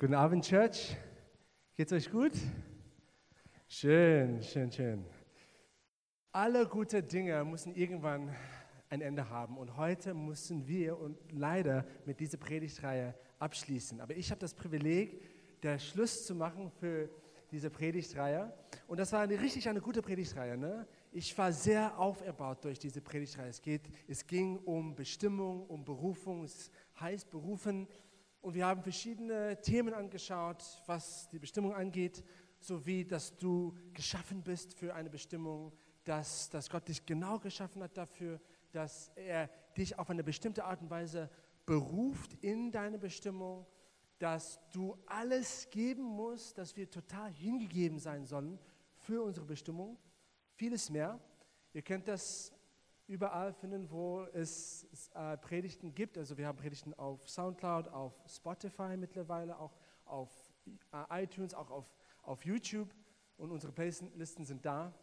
Guten Abend, Church. Geht's euch gut? Schön, schön, schön. Alle gute Dinge müssen irgendwann ein Ende haben. Und heute müssen wir und leider mit dieser Predigtreihe abschließen. Aber ich habe das Privileg, der Schluss zu machen für diese Predigtreihe. Und das war eine, richtig eine gute Predigtreihe. Ne? Ich war sehr auferbaut durch diese Predigtreihe. Es, geht, es ging um Bestimmung, um Berufung. Es heißt berufen und wir haben verschiedene Themen angeschaut, was die Bestimmung angeht, sowie dass du geschaffen bist für eine Bestimmung, dass, dass Gott dich genau geschaffen hat dafür, dass er dich auf eine bestimmte Art und Weise beruft in deine Bestimmung, dass du alles geben musst, dass wir total hingegeben sein sollen für unsere Bestimmung. Vieles mehr. Ihr kennt das überall finden, wo es äh, Predigten gibt. Also wir haben Predigten auf SoundCloud, auf Spotify mittlerweile, auch auf äh, iTunes, auch auf, auf YouTube und unsere Playlisten sind da.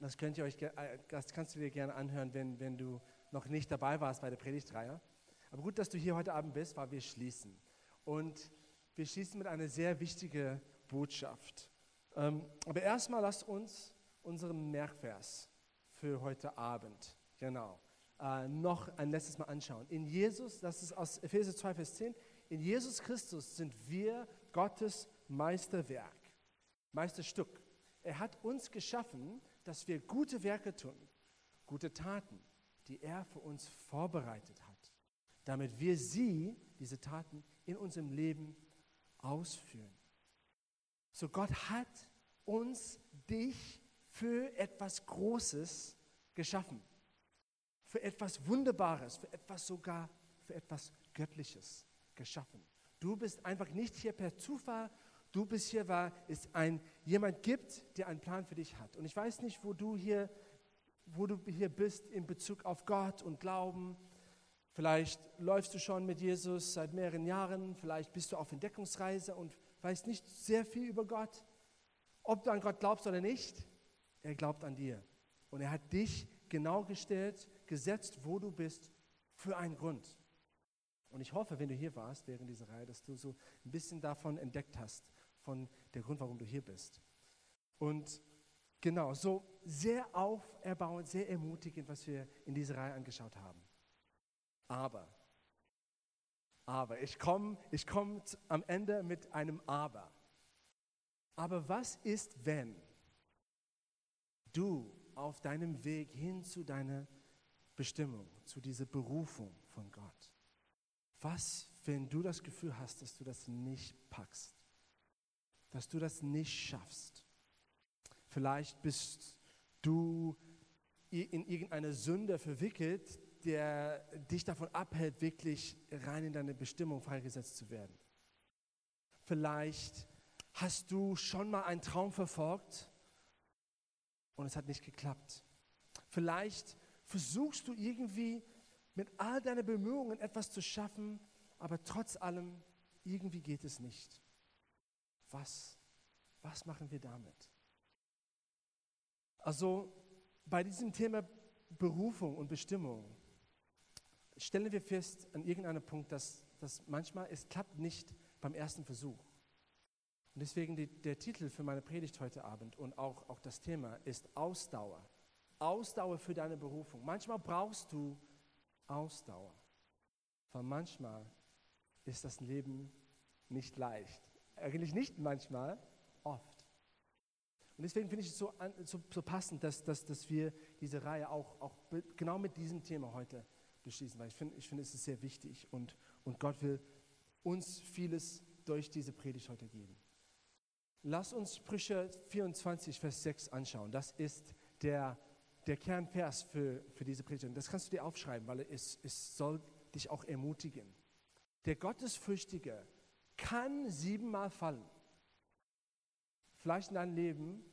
Das, könnt ihr euch, äh, das kannst du dir gerne anhören, wenn, wenn du noch nicht dabei warst bei der Predigtreihe. Aber gut, dass du hier heute Abend bist, weil wir schließen. Und wir schließen mit einer sehr wichtigen Botschaft. Ähm, aber erstmal lasst uns unseren Merkvers für heute Abend Genau. Äh, noch ein letztes Mal anschauen. In Jesus, das ist aus Epheser 2, Vers 10, in Jesus Christus sind wir Gottes Meisterwerk, Meisterstück. Er hat uns geschaffen, dass wir gute Werke tun, gute Taten, die er für uns vorbereitet hat, damit wir sie, diese Taten, in unserem Leben ausführen. So Gott hat uns, dich für etwas Großes geschaffen für etwas Wunderbares, für etwas sogar, für etwas Göttliches geschaffen. Du bist einfach nicht hier per Zufall, du bist hier, weil es ein, jemand gibt, der einen Plan für dich hat. Und ich weiß nicht, wo du hier, wo du hier bist in Bezug auf Gott und Glauben. Vielleicht läufst du schon mit Jesus seit mehreren Jahren, vielleicht bist du auf Entdeckungsreise und weißt nicht sehr viel über Gott. Ob du an Gott glaubst oder nicht, er glaubt an dir. Und er hat dich genau gestellt gesetzt, wo du bist, für einen Grund. Und ich hoffe, wenn du hier warst während dieser Reihe, dass du so ein bisschen davon entdeckt hast, von der Grund, warum du hier bist. Und genau, so sehr auferbauend, sehr ermutigend, was wir in dieser Reihe angeschaut haben. Aber, aber, ich komme ich komm am Ende mit einem Aber. Aber was ist, wenn du auf deinem Weg hin zu deiner Bestimmung, zu dieser Berufung von Gott. Was, wenn du das Gefühl hast, dass du das nicht packst, dass du das nicht schaffst? Vielleicht bist du in irgendeine Sünde verwickelt, der dich davon abhält, wirklich rein in deine Bestimmung freigesetzt zu werden. Vielleicht hast du schon mal einen Traum verfolgt und es hat nicht geklappt. Vielleicht versuchst du irgendwie mit all deinen Bemühungen etwas zu schaffen, aber trotz allem irgendwie geht es nicht. Was, was machen wir damit? Also bei diesem Thema Berufung und Bestimmung stellen wir fest an irgendeinem Punkt, dass, dass manchmal es klappt nicht beim ersten Versuch. Und deswegen die, der Titel für meine Predigt heute Abend und auch, auch das Thema ist Ausdauer. Ausdauer für deine Berufung. Manchmal brauchst du Ausdauer, weil manchmal ist das Leben nicht leicht. Eigentlich nicht manchmal, oft. Und deswegen finde ich es so, so, so passend, dass, dass, dass wir diese Reihe auch, auch genau mit diesem Thema heute beschließen, weil ich finde, ich finde es ist sehr wichtig und, und Gott will uns vieles durch diese Predigt heute geben. Lass uns Sprüche 24, Vers 6 anschauen. Das ist der der Kernvers für, für diese Predigt. Das kannst du dir aufschreiben, weil es, es soll dich auch ermutigen. Der Gottesfürchtige kann siebenmal fallen. Vielleicht in deinem Leben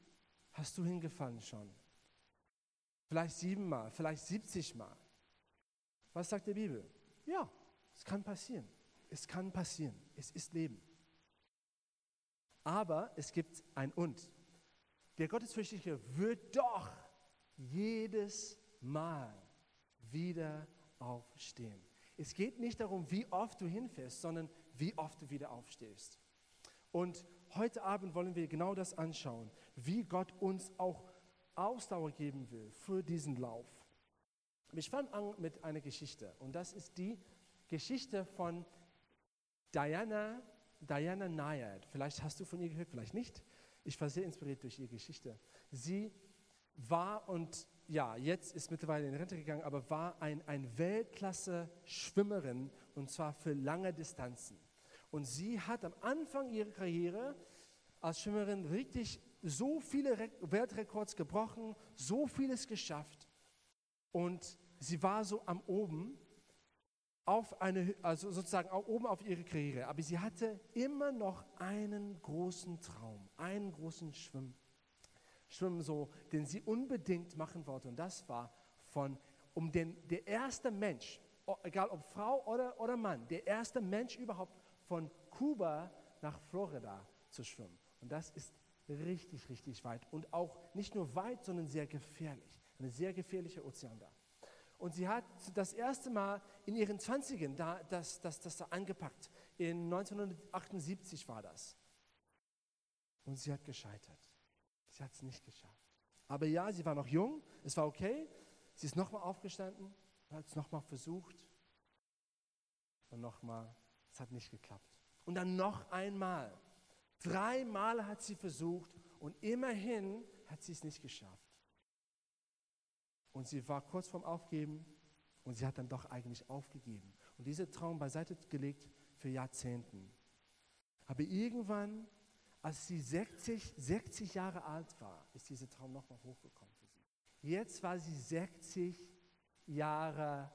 hast du hingefallen schon. Vielleicht siebenmal, vielleicht siebzigmal. Was sagt die Bibel? Ja, es kann passieren. Es kann passieren. Es ist Leben. Aber es gibt ein Und. Der Gottesfürchtige wird doch jedes Mal wieder aufstehen. Es geht nicht darum, wie oft du hinfährst, sondern wie oft du wieder aufstehst. Und heute Abend wollen wir genau das anschauen, wie Gott uns auch Ausdauer geben will für diesen Lauf. Ich fange an mit einer Geschichte und das ist die Geschichte von Diana, Diana Nayad. Vielleicht hast du von ihr gehört, vielleicht nicht. Ich war sehr inspiriert durch ihre Geschichte. Sie war und ja, jetzt ist mittlerweile in Rente gegangen, aber war ein, ein Weltklasse-Schwimmerin und zwar für lange Distanzen. Und sie hat am Anfang ihrer Karriere als Schwimmerin richtig so viele Re Weltrekords gebrochen, so vieles geschafft. Und sie war so am oben auf eine, also sozusagen oben auf ihre Karriere. Aber sie hatte immer noch einen großen Traum, einen großen Schwimm, Schwimmen, so, den sie unbedingt machen wollte. Und das war von, um den, der erste Mensch, egal ob Frau oder, oder Mann, der erste Mensch überhaupt von Kuba nach Florida zu schwimmen. Und das ist richtig, richtig weit. Und auch nicht nur weit, sondern sehr gefährlich. Eine sehr gefährliche Ozean da. Und sie hat das erste Mal in ihren 20ern da, das, das, das da angepackt. In 1978 war das. Und sie hat gescheitert. Sie hat es nicht geschafft. Aber ja, sie war noch jung, es war okay. Sie ist nochmal aufgestanden, hat es nochmal versucht. Und nochmal, es hat nicht geklappt. Und dann noch einmal. Dreimal hat sie versucht und immerhin hat sie es nicht geschafft. Und sie war kurz vorm Aufgeben und sie hat dann doch eigentlich aufgegeben. Und diesen Traum beiseite gelegt für Jahrzehnten. Aber irgendwann, als sie 60, 60 Jahre alt war, ist dieser Traum nochmal hochgekommen für sie. Jetzt war sie 60 Jahre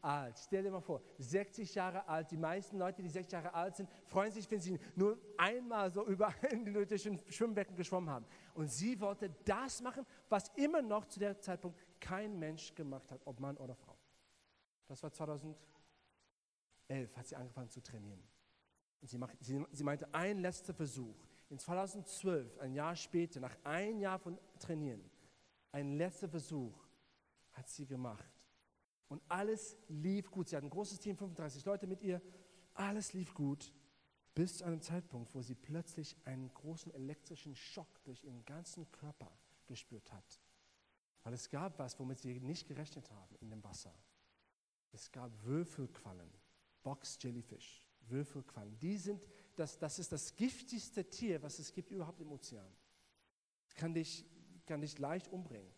alt. Stell dir mal vor, 60 Jahre alt. Die meisten Leute, die 60 Jahre alt sind, freuen sich, wenn sie nur einmal so über ein Schwimmbecken geschwommen haben. Und sie wollte das machen, was immer noch zu der Zeitpunkt kein Mensch gemacht hat, ob Mann oder Frau. Das war 2011, hat sie angefangen zu trainieren. Und sie, macht, sie, sie meinte, ein letzter Versuch. In 2012, ein Jahr später, nach einem Jahr von Trainieren, ein letzter Versuch hat sie gemacht. Und alles lief gut. Sie hat ein großes Team, 35 Leute mit ihr. Alles lief gut, bis zu einem Zeitpunkt, wo sie plötzlich einen großen elektrischen Schock durch ihren ganzen Körper gespürt hat. Weil es gab was, womit sie nicht gerechnet haben in dem Wasser. Es gab Würfelquallen, Box Jellyfish, Würfelquallen. Die sind, das, das ist das giftigste Tier, was es gibt überhaupt im Ozean. Kann dich, kann dich leicht umbringen.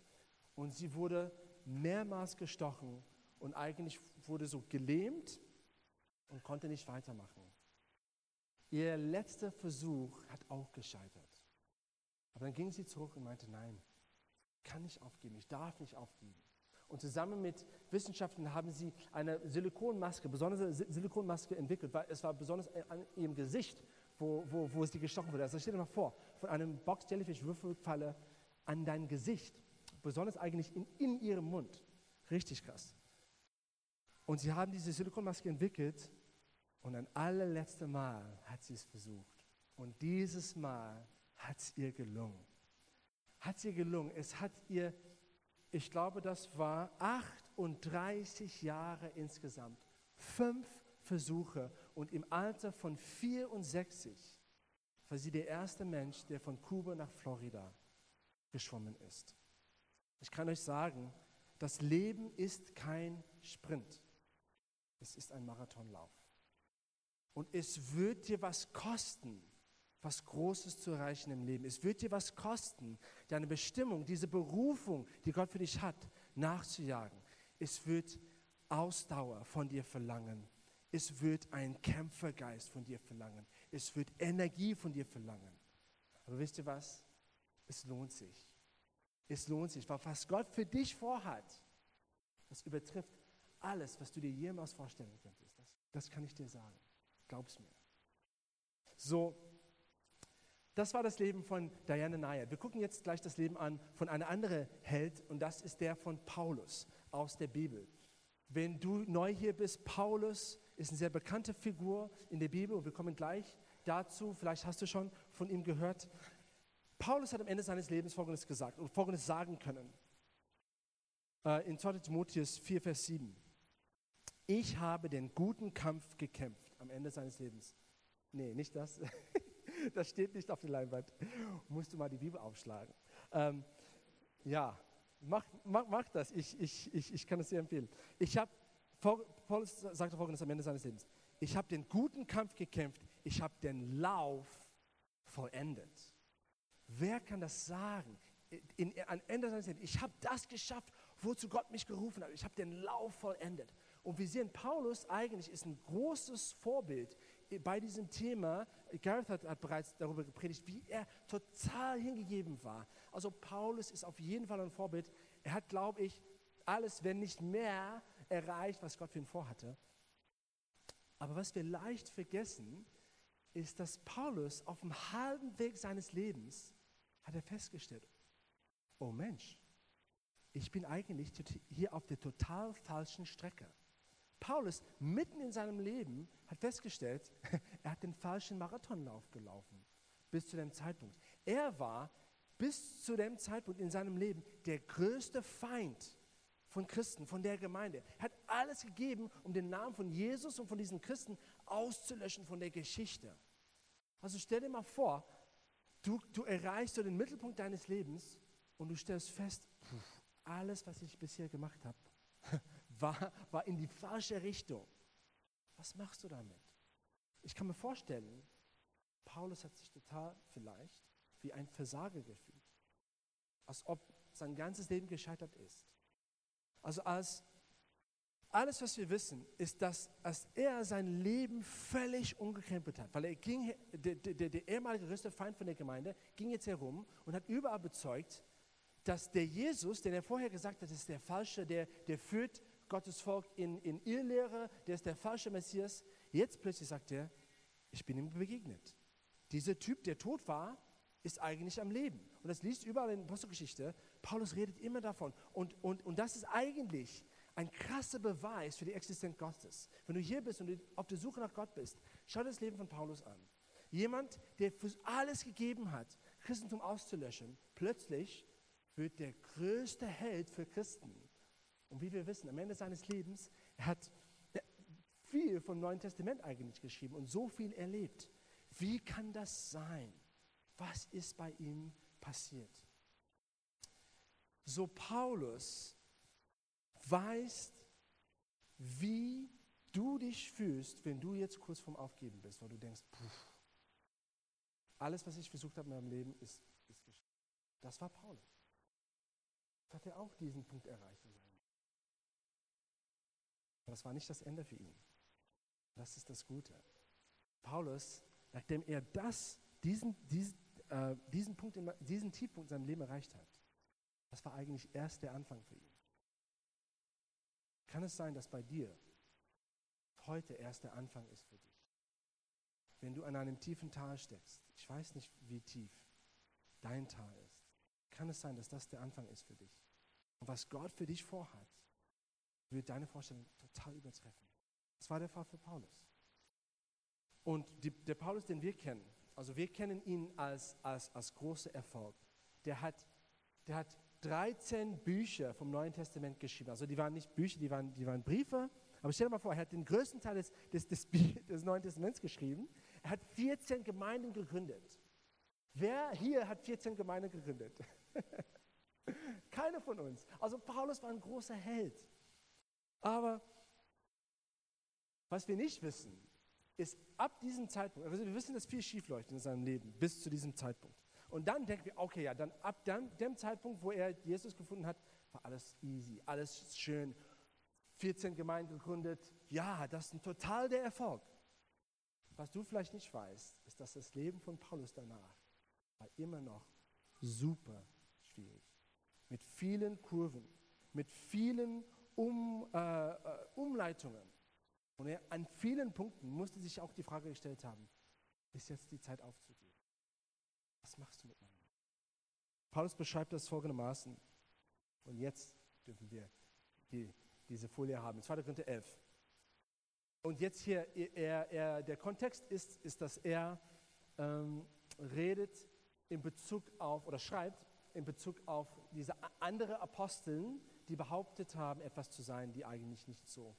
Und sie wurde mehrmals gestochen und eigentlich wurde so gelähmt und konnte nicht weitermachen. Ihr letzter Versuch hat auch gescheitert. Aber dann ging sie zurück und meinte, nein, kann nicht aufgeben, ich darf nicht aufgeben. Und zusammen mit Wissenschaftlern haben sie eine Silikonmaske, besondere Silikonmaske entwickelt, weil es war besonders an ihrem Gesicht, wo, wo, wo es gestochen wurde. Also stell dir mal vor, von einem Box Jellyfish Würfelfalle an dein Gesicht, besonders eigentlich in, in ihrem Mund. Richtig krass. Und sie haben diese Silikonmaske entwickelt und ein allerletztes Mal hat sie es versucht. Und dieses Mal hat es ihr gelungen. Hat es ihr gelungen. Es hat ihr, ich glaube, das war 38 Jahre insgesamt. Fünf Versuche. Und im Alter von 64 war sie der erste Mensch, der von Kuba nach Florida geschwommen ist. Ich kann euch sagen, das Leben ist kein Sprint. Es ist ein Marathonlauf. Und es wird dir was kosten, was Großes zu erreichen im Leben. Es wird dir was kosten, deine Bestimmung, diese Berufung, die Gott für dich hat, nachzujagen. Es wird Ausdauer von dir verlangen. Es wird ein Kämpfergeist von dir verlangen. Es wird Energie von dir verlangen. Aber wisst ihr was? Es lohnt sich. Es lohnt sich, weil was Gott für dich vorhat, das übertrifft alles, was du dir jemals vorstellen könntest. Das, das kann ich dir sagen. Glaub's mir. So, das war das Leben von Diana Nayar. Wir gucken jetzt gleich das Leben an von einer anderen Held und das ist der von Paulus aus der Bibel. Wenn du neu hier bist, Paulus ist eine sehr bekannte Figur in der Bibel und wir kommen gleich dazu. Vielleicht hast du schon von ihm gehört. Paulus hat am Ende seines Lebens Folgendes gesagt und Folgendes sagen können. Äh, in 2 Timotheus 4, Vers 7 ich habe den guten Kampf gekämpft am Ende seines Lebens. Nee, nicht das. das steht nicht auf der Leinwand. Musst du mal die Bibel aufschlagen. Ähm, ja, mach, mach, mach das. Ich, ich, ich, ich kann es dir empfehlen. Ich habe, Paulus sagte folgendes am Ende seines Lebens. Ich habe den guten Kampf gekämpft. Ich habe den Lauf vollendet. Wer kann das sagen? In, in, am Ende seines Lebens. Ich habe das geschafft, wozu Gott mich gerufen hat. Ich habe den Lauf vollendet. Und wir sehen, Paulus eigentlich ist ein großes Vorbild bei diesem Thema, Gareth hat, hat, bereits darüber gepredigt, wie er total hingegeben war. Also Paulus ist auf jeden Fall ein Vorbild. Er hat, glaube ich, alles, wenn nicht mehr, erreicht, was Gott für ihn vorhatte. Aber was wir leicht vergessen, ist, dass Paulus auf dem halben Weg seines Lebens hat er festgestellt, oh Mensch, ich bin eigentlich hier auf der total falschen Strecke. Paulus mitten in seinem Leben hat festgestellt, er hat den falschen Marathonlauf gelaufen bis zu dem Zeitpunkt. Er war bis zu dem Zeitpunkt in seinem Leben der größte Feind von Christen, von der Gemeinde. Er hat alles gegeben, um den Namen von Jesus und von diesen Christen auszulöschen von der Geschichte. Also stell dir mal vor, du, du erreichst so den Mittelpunkt deines Lebens und du stellst fest, alles, was ich bisher gemacht habe, war, war in die falsche Richtung. Was machst du damit? Ich kann mir vorstellen, Paulus hat sich total vielleicht wie ein Versager gefühlt. Als ob sein ganzes Leben gescheitert ist. Also als alles, was wir wissen, ist, dass als er sein Leben völlig umgekrempelt hat, weil er ging, der, der, der ehemalige größte Feind von der Gemeinde, ging jetzt herum und hat überall bezeugt, dass der Jesus, den er vorher gesagt hat, ist der Falsche, der, der führt Gottes Volk in, in Irrlehre, der ist der falsche Messias. Jetzt plötzlich sagt er, ich bin ihm begegnet. Dieser Typ, der tot war, ist eigentlich am Leben. Und das liest überall in der Apostelgeschichte. Paulus redet immer davon. Und, und, und das ist eigentlich ein krasser Beweis für die Existenz Gottes. Wenn du hier bist und auf der Suche nach Gott bist, schau das Leben von Paulus an. Jemand, der alles gegeben hat, Christentum auszulöschen, plötzlich wird der größte Held für Christen. Und wie wir wissen, am Ende seines Lebens, er hat viel vom Neuen Testament eigentlich geschrieben und so viel erlebt. Wie kann das sein? Was ist bei ihm passiert? So Paulus weiß, wie du dich fühlst, wenn du jetzt kurz vorm Aufgeben bist, weil du denkst, pff, alles, was ich versucht habe in meinem Leben, ist, ist gescheitert. Das war Paulus. Hat er auch diesen Punkt erreicht. Aber das war nicht das Ende für ihn. Das ist das Gute. Paulus, nachdem er das, diesen, diesen, äh, diesen, Punkt in, diesen Tiefpunkt in seinem Leben erreicht hat, das war eigentlich erst der Anfang für ihn. Kann es sein, dass bei dir heute erst der Anfang ist für dich? Wenn du an einem tiefen Tal steckst, ich weiß nicht, wie tief dein Tal ist, kann es sein, dass das der Anfang ist für dich. Und was Gott für dich vorhat, wird deine Vorstellung total übertreffen. Das war der Fall für Paulus. Und die, der Paulus, den wir kennen, also wir kennen ihn als, als, als großer Erfolg. Der hat, der hat 13 Bücher vom Neuen Testament geschrieben. Also die waren nicht Bücher, die waren, die waren Briefe. Aber stell dir mal vor, er hat den größten Teil des, des, des, des Neuen Testaments geschrieben. Er hat 14 Gemeinden gegründet. Wer hier hat 14 Gemeinden gegründet? Keiner von uns. Also Paulus war ein großer Held. Aber was wir nicht wissen, ist ab diesem Zeitpunkt, also wir wissen, dass viel schiefläuft in seinem Leben bis zu diesem Zeitpunkt. Und dann denken wir, okay, ja, dann ab dann, dem Zeitpunkt, wo er Jesus gefunden hat, war alles easy, alles schön. 14 Gemeinden gegründet, ja, das ist ein total der Erfolg. Was du vielleicht nicht weißt, ist, dass das Leben von Paulus danach war immer noch super schwierig. Mit vielen Kurven, mit vielen um, äh, äh Umleitungen. Und er an vielen Punkten musste sich auch die Frage gestellt haben, ist jetzt die Zeit aufzugeben? Was machst du mit meinem Leben? Paulus beschreibt das folgendermaßen. Und jetzt dürfen wir die, diese Folie haben. 2. Korinther 11. Und jetzt hier, er, er, der Kontext ist, ist, dass er ähm, redet in Bezug auf, oder schreibt in Bezug auf diese andere Aposteln, die behauptet haben, etwas zu sein, die eigentlich nicht so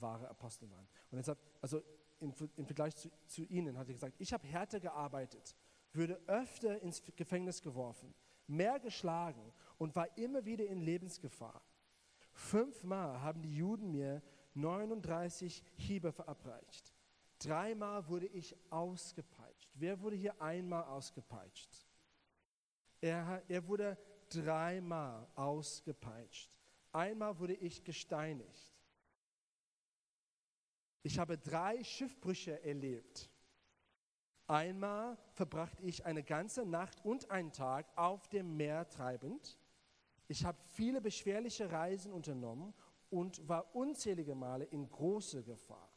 wahre Apostel waren. Und sagt, also im, im Vergleich zu, zu ihnen hat er gesagt, ich habe härter gearbeitet, würde öfter ins Gefängnis geworfen, mehr geschlagen und war immer wieder in Lebensgefahr. Fünfmal haben die Juden mir 39 Hiebe verabreicht. Dreimal wurde ich ausgepeitscht. Wer wurde hier einmal ausgepeitscht? Er, er wurde dreimal ausgepeitscht. Einmal wurde ich gesteinigt. Ich habe drei Schiffbrüche erlebt. Einmal verbrachte ich eine ganze Nacht und einen Tag auf dem Meer treibend. Ich habe viele beschwerliche Reisen unternommen und war unzählige Male in großer Gefahr.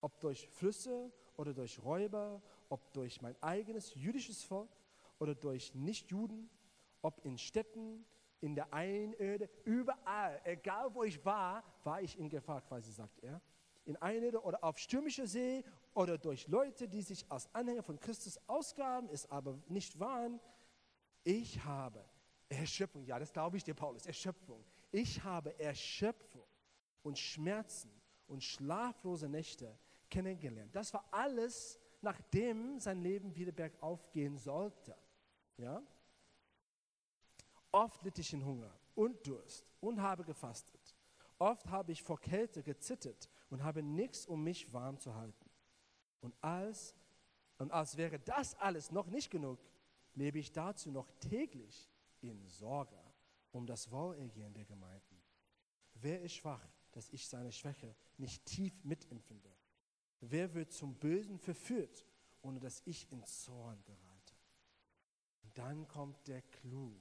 Ob durch Flüsse oder durch Räuber, ob durch mein eigenes jüdisches Volk oder durch Nichtjuden, ob in Städten, in der Einöde, überall, egal wo ich war, war ich in Gefahr, quasi sagt er. In Einöde oder auf stürmischer See oder durch Leute, die sich als Anhänger von Christus ausgaben, es aber nicht waren. Ich habe Erschöpfung, ja, das glaube ich dir, Paulus, Erschöpfung. Ich habe Erschöpfung und Schmerzen und schlaflose Nächte kennengelernt. Das war alles, nachdem sein Leben wieder bergauf gehen sollte. Ja? Oft litt ich in Hunger und Durst und habe gefastet. Oft habe ich vor Kälte gezittert und habe nichts, um mich warm zu halten. Und als, und als wäre das alles noch nicht genug, lebe ich dazu noch täglich in Sorge um das Wohlergehen der Gemeinden. Wer ist schwach, dass ich seine Schwäche nicht tief mitempfinde? Wer wird zum Bösen verführt, ohne dass ich in Zorn gerate? Und dann kommt der Clou,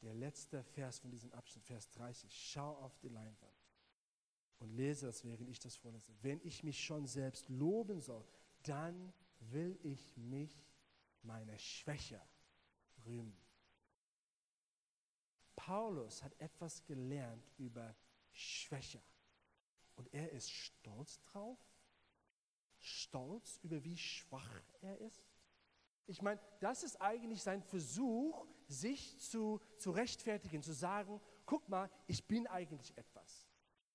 der letzte Vers von diesem Abschnitt, Vers 30. Schau auf die Leinwand und lese das, während ich das vorlese. Wenn ich mich schon selbst loben soll, dann will ich mich meiner Schwäche rühmen. Paulus hat etwas gelernt über Schwäche. Und er ist stolz drauf. Stolz über wie schwach er ist. Ich meine, das ist eigentlich sein Versuch, sich zu, zu rechtfertigen, zu sagen, guck mal, ich bin eigentlich etwas.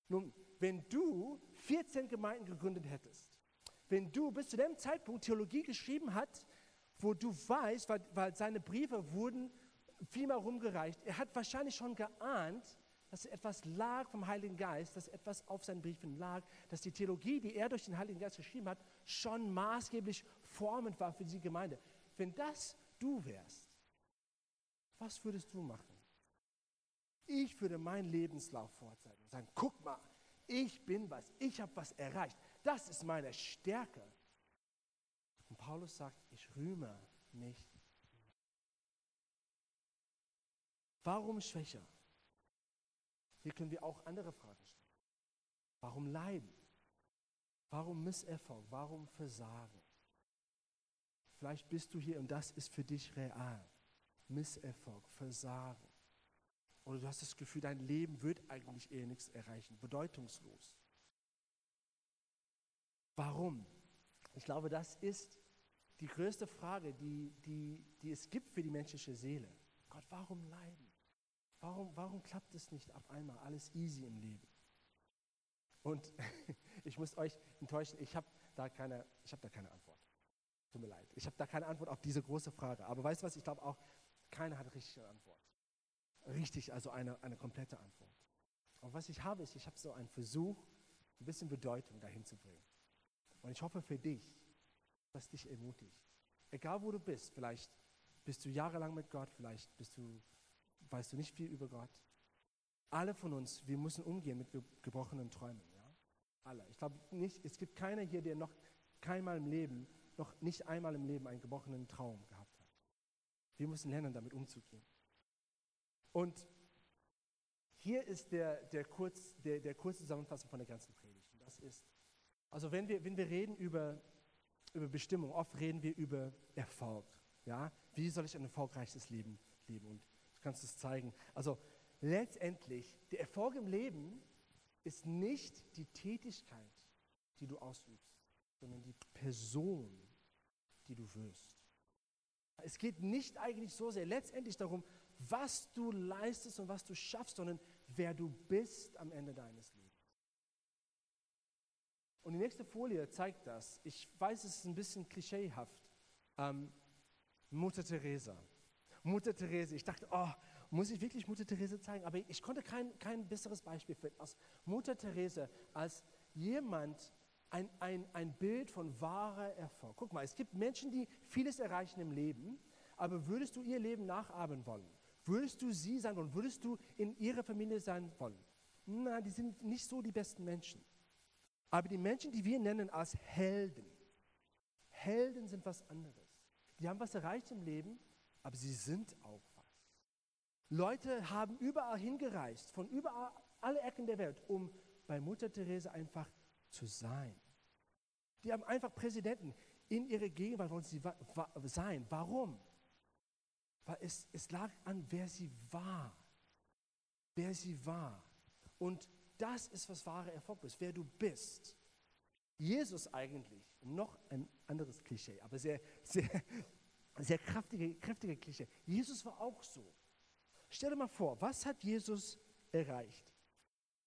Nun, wenn du 14 Gemeinden gegründet hättest, wenn du bis zu dem Zeitpunkt Theologie geschrieben hast, wo du weißt, weil, weil seine Briefe wurden vielmal rumgereicht, er hat wahrscheinlich schon geahnt, dass etwas lag vom Heiligen Geist, dass etwas auf seinen Briefen lag, dass die Theologie, die er durch den Heiligen Geist geschrieben hat, schon maßgeblich formend war für die Gemeinde. Wenn das du wärst, was würdest du machen? Ich würde meinen Lebenslauf vorzeigen und sagen, guck mal, ich bin was, ich habe was erreicht. Das ist meine Stärke. Und Paulus sagt, ich rühme mich. Warum schwächer? Hier können wir auch andere Fragen stellen. Warum leiden? Warum Misserfolg? Warum Versagen? Vielleicht bist du hier und das ist für dich real. Misserfolg, Versagen. Oder du hast das Gefühl, dein Leben wird eigentlich eher nichts erreichen, bedeutungslos. Warum? Ich glaube, das ist die größte Frage, die, die, die es gibt für die menschliche Seele. Gott, warum leiden? Warum, warum klappt es nicht auf einmal alles easy im Leben? Und ich muss euch enttäuschen, ich habe da, keine, hab da keine Antwort. Tut mir leid. Ich habe da keine Antwort auf diese große Frage. Aber weißt du was, ich glaube auch, keiner hat richtige Antwort richtig, also eine, eine komplette Antwort. Und was ich habe, ist, ich habe so einen Versuch, ein bisschen Bedeutung dahin zu bringen. Und ich hoffe für dich, dass dich ermutigt. Egal wo du bist, vielleicht bist du jahrelang mit Gott, vielleicht bist du, weißt du nicht viel über Gott. Alle von uns, wir müssen umgehen mit gebrochenen Träumen. Ja? Alle. Ich glaube nicht, es gibt keiner hier, der noch keinmal im Leben, noch nicht einmal im Leben einen gebrochenen Traum gehabt hat. Wir müssen lernen, damit umzugehen. Und hier ist der, der, kurz, der, der kurze Zusammenfassung von der ganzen Predigt. Und das ist, also wenn wir, wenn wir reden über, über Bestimmung, oft reden wir über Erfolg. Ja? Wie soll ich ein erfolgreiches Leben leben? Und du kannst es zeigen. Also letztendlich, der Erfolg im Leben ist nicht die Tätigkeit, die du ausübst, sondern die Person, die du wirst. Es geht nicht eigentlich so sehr letztendlich darum, was du leistest und was du schaffst, sondern wer du bist am Ende deines Lebens. Und die nächste Folie zeigt das. Ich weiß, es ist ein bisschen klischeehaft. Ähm, Mutter Teresa. Mutter Teresa. Ich dachte, oh, muss ich wirklich Mutter Teresa zeigen? Aber ich konnte kein, kein besseres Beispiel finden als Mutter Teresa, als jemand, ein, ein, ein Bild von wahrer Erfolg. Guck mal, es gibt Menschen, die vieles erreichen im Leben, aber würdest du ihr Leben nachahmen wollen? Würdest du sie sein wollen? Würdest du in ihrer Familie sein wollen? Na, die sind nicht so die besten Menschen. Aber die Menschen, die wir nennen als Helden, Helden sind was anderes. Die haben was erreicht im Leben, aber sie sind auch was. Leute haben überall hingereist, von überall, alle Ecken der Welt, um bei Mutter Teresa einfach zu sein. Die haben einfach Präsidenten in ihrer Gegenwart wollen sie sein. Warum? Weil es, es lag an, wer sie war. Wer sie war. Und das ist, was wahre Erfolg ist, wer du bist. Jesus eigentlich, noch ein anderes Klischee, aber sehr, sehr, sehr kräftige, kräftige Klischee. Jesus war auch so. Stell dir mal vor, was hat Jesus erreicht?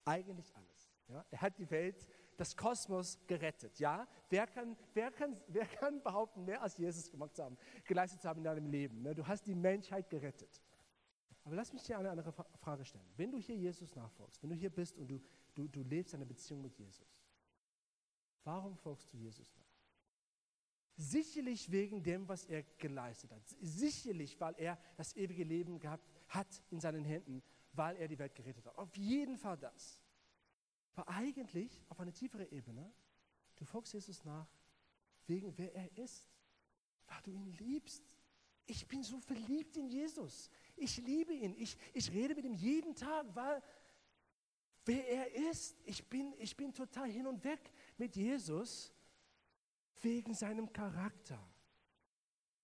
Eigentlich alles. Ja? Er hat die Welt, das Kosmos gerettet. Ja? Wer, kann, wer, kann, wer kann behaupten, mehr als Jesus gemacht zu haben, geleistet zu haben in deinem Leben? Ne? Du hast die Menschheit gerettet. Aber lass mich dir eine andere Frage stellen. Wenn du hier Jesus nachfolgst, wenn du hier bist und du, du, du lebst eine Beziehung mit Jesus, warum folgst du Jesus nach? Sicherlich wegen dem, was er geleistet hat. Sicherlich, weil er das ewige Leben gehabt hat in seinen Händen, weil er die Welt gerettet hat. Auf jeden Fall das. Aber eigentlich auf eine tiefere Ebene, du folgst Jesus nach wegen wer er ist, weil du ihn liebst. Ich bin so verliebt in Jesus. Ich liebe ihn. Ich, ich rede mit ihm jeden Tag, weil wer er ist. Ich bin, ich bin total hin und weg mit Jesus wegen seinem Charakter.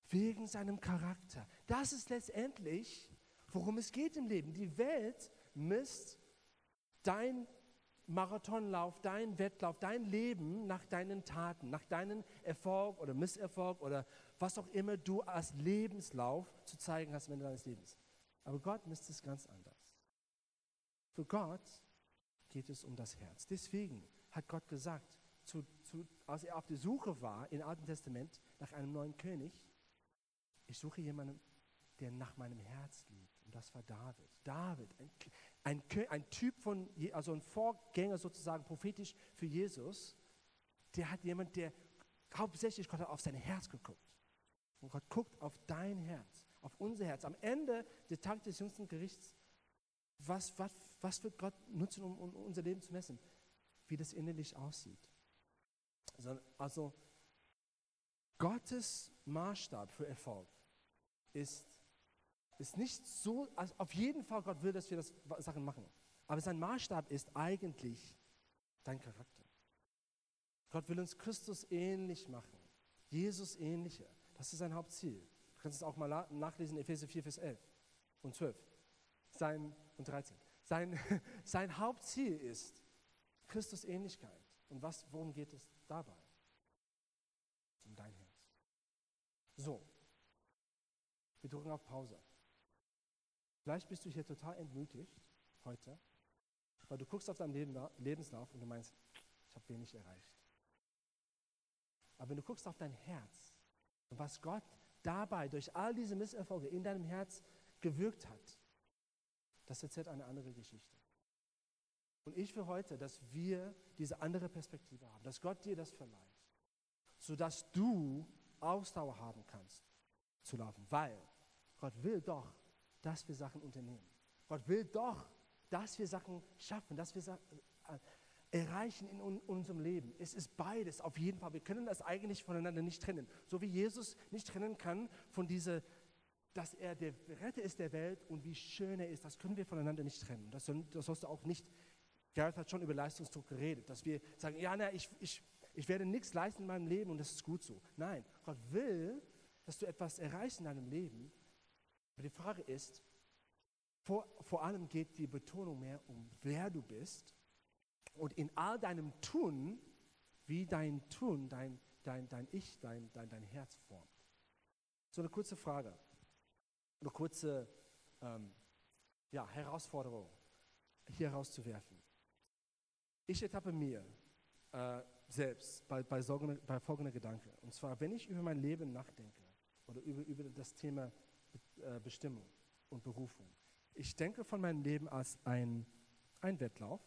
Wegen seinem Charakter. Das ist letztendlich, worum es geht im Leben. Die Welt misst dein Marathonlauf, dein Wettlauf, dein Leben nach deinen Taten, nach deinem Erfolg oder Misserfolg oder was auch immer du als Lebenslauf zu zeigen hast am Ende deines Lebens. Aber Gott misst es ganz anders. Für Gott geht es um das Herz. Deswegen hat Gott gesagt, zu, zu, als er auf der Suche war im Alten Testament nach einem neuen König, ich suche jemanden, der nach meinem Herz liebt. Und das war David. David, ein, ein, ein Typ von, also ein Vorgänger sozusagen prophetisch für Jesus, der hat jemand, der hauptsächlich Gott hat auf sein Herz geguckt. Und Gott guckt auf dein Herz auf unser Herz. Am Ende des Tages des jüngsten Gerichts, was, was, was wird Gott nutzen, um, um unser Leben zu messen? Wie das innerlich aussieht. Also, also Gottes Maßstab für Erfolg ist, ist nicht so, also auf jeden Fall Gott will, dass wir das Sachen machen. Aber sein Maßstab ist eigentlich dein Charakter. Gott will uns Christus ähnlich machen, Jesus ähnlicher. Das ist sein Hauptziel kannst es auch mal nachlesen, Epheser 4, Vers 11 und 12 sein, und 13. Sein, sein Hauptziel ist Christus Ähnlichkeit. Und was, worum geht es dabei? Um dein Herz. So, wir drücken auf Pause. Vielleicht bist du hier total entmutigt heute, weil du guckst auf deinen Lebenslauf und du meinst, ich habe wenig erreicht. Aber wenn du guckst auf dein Herz und was Gott dabei, durch all diese Misserfolge in deinem Herz gewirkt hat, das erzählt eine andere Geschichte. Und ich will heute, dass wir diese andere Perspektive haben, dass Gott dir das verleiht, sodass du Ausdauer haben kannst zu laufen, weil Gott will doch, dass wir Sachen unternehmen. Gott will doch, dass wir Sachen schaffen, dass wir Sachen, äh, erreichen in unserem Leben. Es ist beides, auf jeden Fall. Wir können das eigentlich voneinander nicht trennen. So wie Jesus nicht trennen kann von dieser, dass er der Retter ist der Welt und wie schön er ist, das können wir voneinander nicht trennen. Das, das sollst du auch nicht, Gareth hat schon über Leistungsdruck geredet, dass wir sagen, ja, na, ich, ich, ich werde nichts leisten in meinem Leben und das ist gut so. Nein, Gott will, dass du etwas erreichst in deinem Leben. Aber die Frage ist, vor, vor allem geht die Betonung mehr um, wer du bist und in all deinem Tun, wie dein Tun, dein, dein, dein Ich, dein, dein, dein Herz formt. So eine kurze Frage, eine kurze ähm, ja, Herausforderung hier herauszuwerfen. Ich ertappe mir, äh, selbst bei, bei, Sorgen, bei folgender Gedanke. Und zwar, wenn ich über mein Leben nachdenke oder über, über das Thema äh, Bestimmung und Berufung, ich denke von meinem Leben als ein, ein Wettlauf.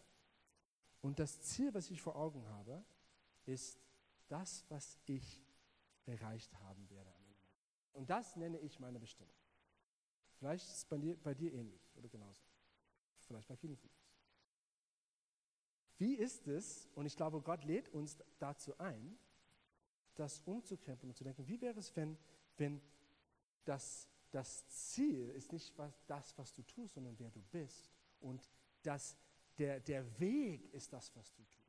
Und das Ziel, was ich vor Augen habe, ist das, was ich erreicht haben werde. Und das nenne ich meine Bestimmung. Vielleicht ist es bei dir, bei dir ähnlich oder genauso. Vielleicht bei vielen von uns. Wie ist es, und ich glaube, Gott lädt uns dazu ein, das umzukrempeln und zu denken, wie wäre es, wenn, wenn das, das Ziel ist nicht was, das, was du tust, sondern wer du bist. Und das, der, der Weg ist das, was du tust.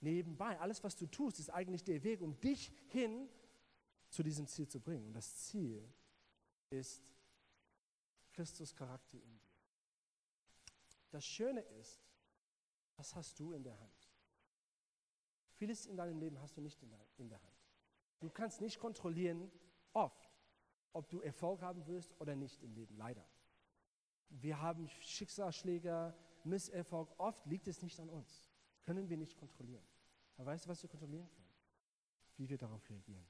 Nebenbei, alles, was du tust, ist eigentlich der Weg, um dich hin zu diesem Ziel zu bringen. Und das Ziel ist Christus Charakter in dir. Das Schöne ist, was hast du in der Hand? Vieles in deinem Leben hast du nicht in der Hand. Du kannst nicht kontrollieren, oft, ob du Erfolg haben wirst oder nicht im Leben, leider. Wir haben Schicksalsschläge, Misserfolg, oft liegt es nicht an uns. Können wir nicht kontrollieren. Aber weißt du, was wir kontrollieren können? Wie wir darauf reagieren.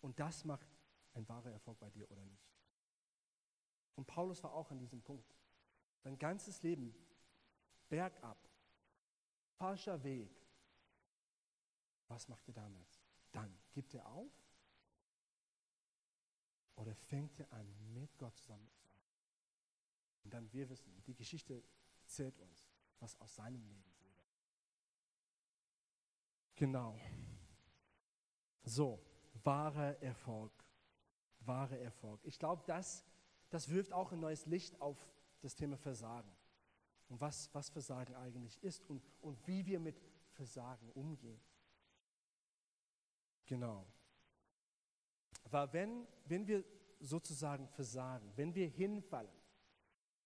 Und das macht ein wahrer Erfolg bei dir oder nicht. Und Paulus war auch an diesem Punkt. Sein ganzes Leben bergab, falscher Weg. Was macht er damals? Dann gibt er auf oder fängt er an, mit Gott zusammen zu arbeiten. Und dann wir wissen, die Geschichte erzählt uns, was aus seinem Leben wurde. Genau. So, wahrer Erfolg. Wahrer Erfolg. Ich glaube, das, das wirft auch ein neues Licht auf das Thema Versagen. Und was, was Versagen eigentlich ist und, und wie wir mit Versagen umgehen. Genau. Weil wenn, wenn wir sozusagen versagen, wenn wir hinfallen,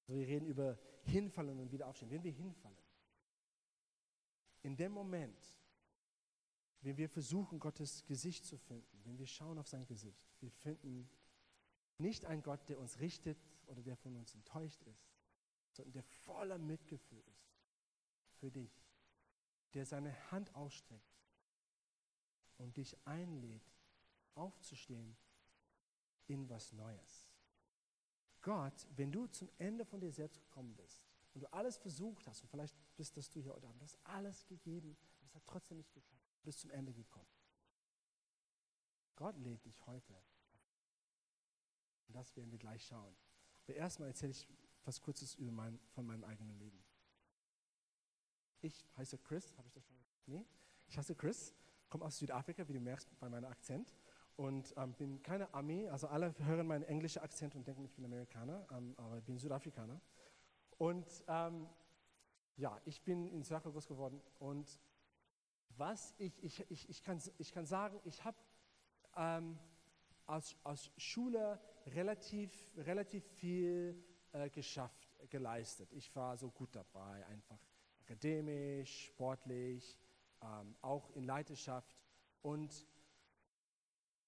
also wir reden über hinfallen und wieder aufstehen, wenn wir hinfallen, in dem Moment wenn wir versuchen, Gottes Gesicht zu finden, wenn wir schauen auf sein Gesicht, wir finden nicht einen Gott, der uns richtet oder der von uns enttäuscht ist, sondern der voller Mitgefühl ist für dich, der seine Hand ausstreckt und dich einlädt, aufzustehen in was Neues. Gott, wenn du zum Ende von dir selbst gekommen bist und du alles versucht hast, und vielleicht bist das du hier heute Abend, du hast alles gegeben, aber es hat trotzdem nicht geklappt bis zum Ende gekommen. Gott lädt dich heute. Und das werden wir gleich schauen. Aber erstmal erzähle ich was Kurzes über mein, von meinem eigenen Leben. Ich heiße Chris, habe ich das schon gesagt? Nee, ich heiße Chris, komme aus Südafrika, wie du merkst bei meinem Akzent. Und ähm, bin keine Armee, also alle hören meinen englischen Akzent und denken, ich bin Amerikaner, ähm, aber ich bin Südafrikaner. Und ähm, ja, ich bin in Südafrika groß geworden und was ich, ich, ich, ich, kann, ich kann sagen, ich habe ähm, als, als Schüler relativ, relativ viel äh, geschafft, geleistet. Ich war so gut dabei, einfach akademisch, sportlich, ähm, auch in Leidenschaft. Und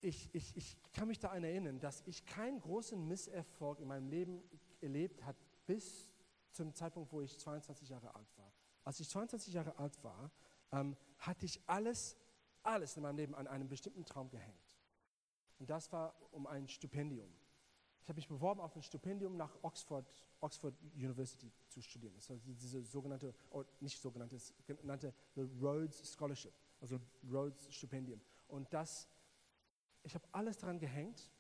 ich, ich, ich kann mich daran erinnern, dass ich keinen großen Misserfolg in meinem Leben erlebt habe, bis zum Zeitpunkt, wo ich 22 Jahre alt war. Als ich 22 Jahre alt war, ähm, hatte ich alles, alles in meinem Leben an einem bestimmten Traum gehängt. Und das war um ein Stipendium. Ich habe mich beworben auf ein Stipendium nach Oxford, Oxford University zu studieren. Das war diese sogenannte, oh, nicht sogenannte, genannte Rhodes Scholarship, also Rhodes Stipendium. Und das, ich habe alles daran gehängt,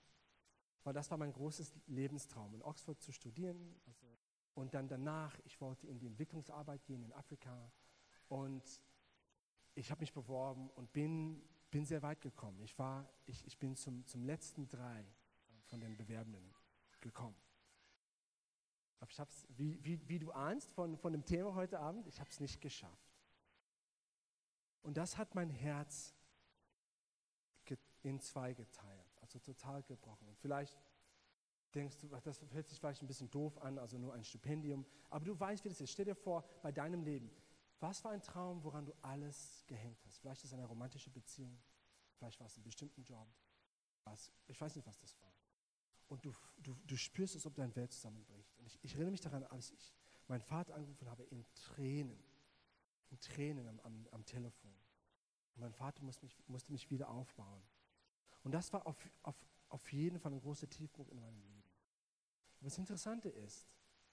weil das war mein großes Lebenstraum, in Oxford zu studieren. Also, und dann danach, ich wollte in die Entwicklungsarbeit gehen in Afrika. Und ich habe mich beworben und bin, bin sehr weit gekommen. Ich, war, ich, ich bin zum, zum letzten drei von den Bewerbenden gekommen. Aber ich hab's, wie, wie, wie du ahnst von, von dem Thema heute Abend, ich habe es nicht geschafft. Und das hat mein Herz in zwei geteilt, also total gebrochen. Und vielleicht denkst du, das hört sich vielleicht ein bisschen doof an, also nur ein Stipendium, aber du weißt, wie das ist. Stell dir vor, bei deinem Leben, was war ein Traum, woran du alles gehängt hast? Vielleicht ist es eine romantische Beziehung, vielleicht war es ein bestimmter Job. Was, ich weiß nicht, was das war. Und du, du, du spürst es, ob deine Welt zusammenbricht. Und ich, ich erinnere mich daran, als ich meinen Vater angerufen habe, in Tränen, in Tränen am, am, am Telefon. Und mein Vater musste mich, musste mich wieder aufbauen. Und das war auf, auf, auf jeden Fall ein großer Tiefpunkt in meinem Leben. Und das Interessante ist,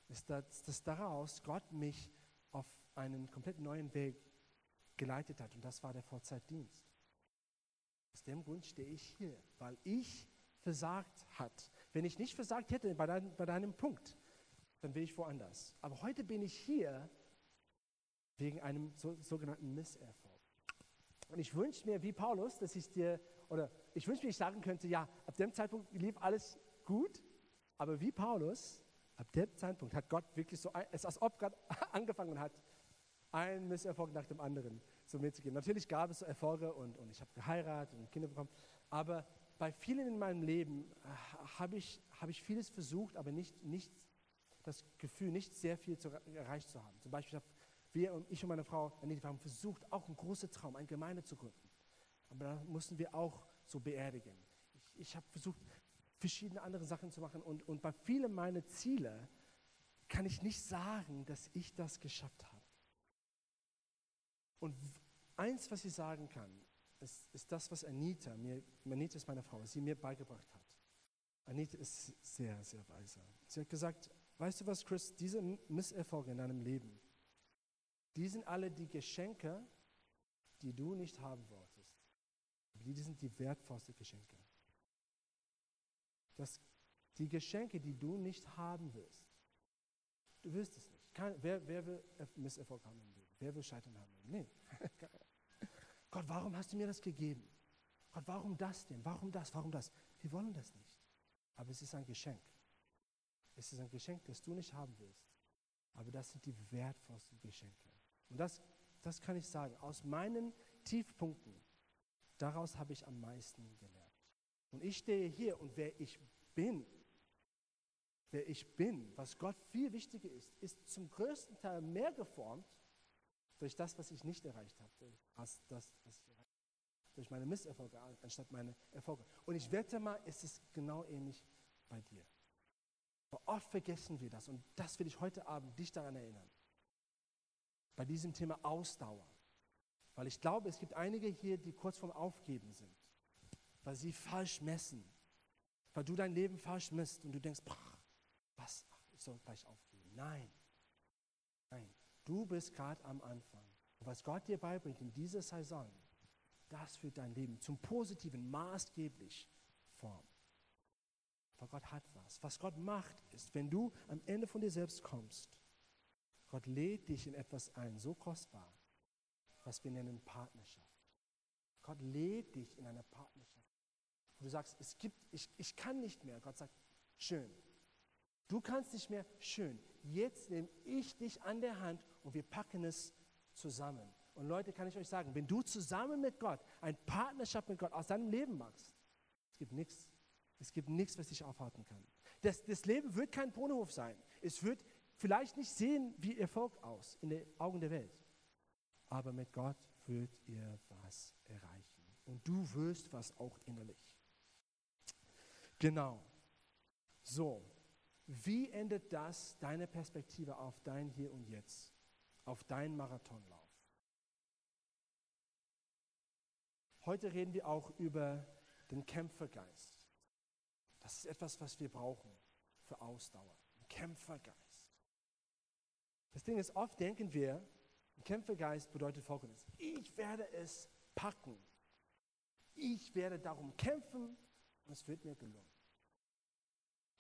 ist, dass, dass daraus Gott mich auf einen komplett neuen Weg geleitet hat. Und das war der Vorzeitdienst. Aus dem Grund stehe ich hier, weil ich versagt hat. Wenn ich nicht versagt hätte bei, dein, bei deinem Punkt, dann wäre ich woanders. Aber heute bin ich hier wegen einem so, sogenannten Misserfolg. Und ich wünsche mir, wie Paulus, dass ich dir, oder ich wünsche mir, ich sagen könnte, ja, ab dem Zeitpunkt lief alles gut, aber wie Paulus, ab dem Zeitpunkt hat Gott wirklich so, es ist als ob Gott angefangen hat, einen Misserfolg nach dem anderen so mitzugeben. Natürlich gab es so Erfolge und, und ich habe geheiratet und Kinder bekommen, aber bei vielen in meinem Leben äh, habe ich, hab ich vieles versucht, aber nicht, nicht das Gefühl, nicht sehr viel zu, erreicht zu haben. Zum Beispiel, wir und ich und meine Frau, wir haben versucht, auch einen großen Traum, eine Gemeinde zu gründen. Aber da mussten wir auch so beerdigen. Ich, ich habe versucht, verschiedene andere Sachen zu machen und, und bei vielen meiner Ziele kann ich nicht sagen, dass ich das geschafft habe. Und eins, was ich sagen kann, ist, ist das, was Anita, mir, Anita ist meine Frau, sie mir beigebracht hat. Anita ist sehr, sehr weise. Sie hat gesagt, weißt du was, Chris, diese Misserfolge in deinem Leben, die sind alle die Geschenke, die du nicht haben wolltest. Die sind die wertvollsten Geschenke. Das, die Geschenke, die du nicht haben willst. Du willst es nicht. Kein, wer, wer will Misserfolg haben? Wer will Scheitern haben? Nee. Gott, warum hast du mir das gegeben? Gott, warum das denn? Warum das? Warum das? Wir wollen das nicht. Aber es ist ein Geschenk. Es ist ein Geschenk, das du nicht haben willst. Aber das sind die wertvollsten Geschenke. Und das, das kann ich sagen. Aus meinen Tiefpunkten, daraus habe ich am meisten gelernt. Und ich stehe hier und wer ich bin, wer ich bin, was Gott viel wichtiger ist, ist zum größten Teil mehr geformt durch das, was ich nicht erreicht habe, als das, was ich erreicht habe. Durch meine Misserfolge anstatt meine Erfolge. Und ich wette mal, es ist genau ähnlich bei dir. Aber oft vergessen wir das und das will ich heute Abend dich daran erinnern. Bei diesem Thema Ausdauer. Weil ich glaube, es gibt einige hier, die kurz vorm Aufgeben sind, weil sie falsch messen. Weil du dein Leben falsch misst und du denkst, was, ich soll gleich aufgeben. Nein, nein. Du bist gerade am Anfang. Und was Gott dir beibringt in dieser Saison, das führt dein Leben zum Positiven maßgeblich form. Weil Gott hat was. Was Gott macht, ist, wenn du am Ende von dir selbst kommst, Gott lädt dich in etwas ein, so kostbar, was wir nennen Partnerschaft. Gott lädt dich in eine Partnerschaft. Und du sagst, es gibt, ich, ich kann nicht mehr. Gott sagt, schön. Du kannst nicht mehr, schön. Jetzt nehme ich dich an der Hand und wir packen es zusammen. Und Leute, kann ich euch sagen, wenn du zusammen mit Gott eine Partnerschaft mit Gott aus deinem Leben machst, es gibt nichts. Es gibt nichts, was dich aufhalten kann. Das, das Leben wird kein Brunnenhof sein. Es wird vielleicht nicht sehen wie Erfolg aus in den Augen der Welt. Aber mit Gott wird ihr was erreichen. Und du wirst was auch innerlich. Genau. So, wie endet das deine Perspektive auf dein Hier und Jetzt? auf deinen Marathonlauf. Heute reden wir auch über den Kämpfergeist. Das ist etwas, was wir brauchen für Ausdauer. Kämpfergeist. Das Ding ist, oft denken wir, Kämpfergeist bedeutet Folgendes. Ich werde es packen. Ich werde darum kämpfen und es wird mir gelungen.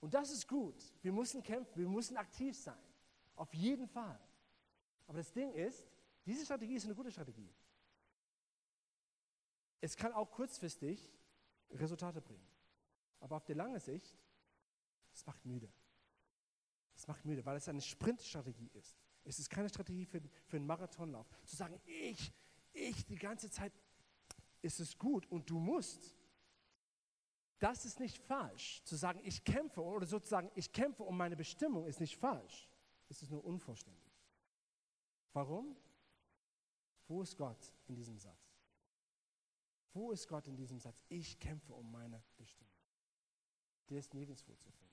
Und das ist gut. Wir müssen kämpfen, wir müssen aktiv sein. Auf jeden Fall. Aber das Ding ist, diese Strategie ist eine gute Strategie. Es kann auch kurzfristig Resultate bringen. Aber auf der langen Sicht, es macht müde. Es macht müde, weil es eine Sprintstrategie ist. Es ist keine Strategie für, für einen Marathonlauf. Zu sagen, ich, ich, die ganze Zeit, ist es gut und du musst. Das ist nicht falsch. Zu sagen, ich kämpfe oder sozusagen, ich kämpfe um meine Bestimmung, ist nicht falsch. Es ist nur unvollständig. Warum? Wo ist Gott in diesem Satz? Wo ist Gott in diesem Satz? Ich kämpfe um meine Bestimmung. Der ist nirgendwo zu finden.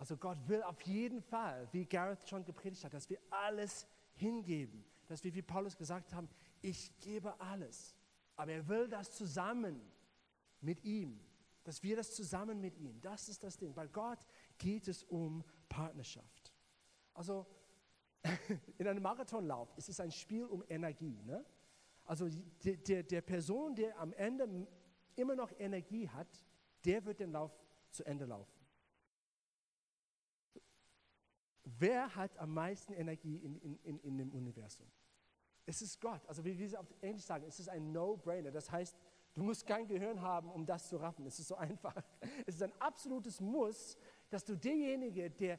Also Gott will auf jeden Fall, wie Gareth schon gepredigt hat, dass wir alles hingeben, dass wir, wie Paulus gesagt haben, ich gebe alles. Aber er will das zusammen mit ihm, dass wir das zusammen mit ihm, das ist das Ding. Bei Gott geht es um Partnerschaft. Also in einem Marathonlauf ist es ein Spiel um Energie. Ne? Also der, der, der Person, der am Ende immer noch Energie hat, der wird den Lauf zu Ende laufen. Wer hat am meisten Energie in, in, in, in dem Universum? Es ist Gott. Also wie wir es auf Englisch sagen, es ist ein No-Brainer. Das heißt, du musst kein Gehirn haben, um das zu raffen. Es ist so einfach. Es ist ein absolutes Muss, dass du derjenige, der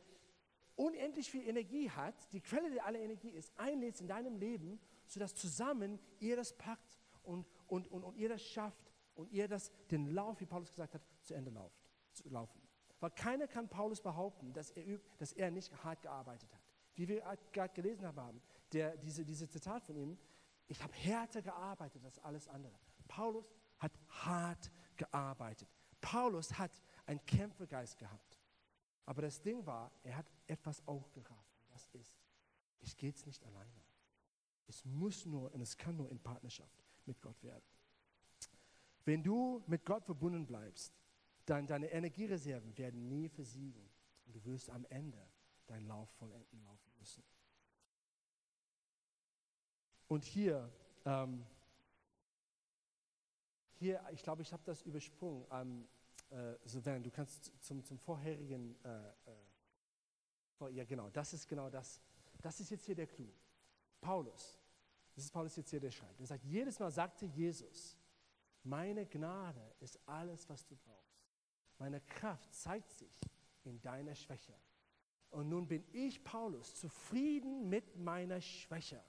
unendlich viel Energie hat, die Quelle der aller Energie ist, einlädst in deinem Leben, sodass zusammen ihr das packt und, und, und, und ihr das schafft und ihr das, den Lauf, wie Paulus gesagt hat, zu Ende lauft, zu laufen. Weil keiner kann Paulus behaupten, dass er, dass er nicht hart gearbeitet hat. Wie wir gerade gelesen haben, der, diese, diese Zitat von ihm, ich habe härter gearbeitet als alles andere. Paulus hat hart gearbeitet. Paulus hat einen Kämpfergeist gehabt. Aber das Ding war, er hat etwas aufgerafft. Und das ist, ich gehe es nicht alleine. Es muss nur und es kann nur in Partnerschaft mit Gott werden. Wenn du mit Gott verbunden bleibst, dann deine Energiereserven werden nie versiegen. Und du wirst am Ende deinen Lauf vollenden laufen müssen. Und hier, ähm, hier, ich glaube, ich habe das übersprungen. Ähm, äh, Sylvain, du kannst zum, zum vorherigen, äh, äh, ja genau, das ist genau das. Das ist jetzt hier der Clou. Paulus, das ist Paulus jetzt hier, der schreibt. Er sagt, jedes Mal sagte Jesus, meine Gnade ist alles, was du brauchst. Meine Kraft zeigt sich in deiner Schwäche. Und nun bin ich, Paulus, zufrieden mit meiner Schwäche,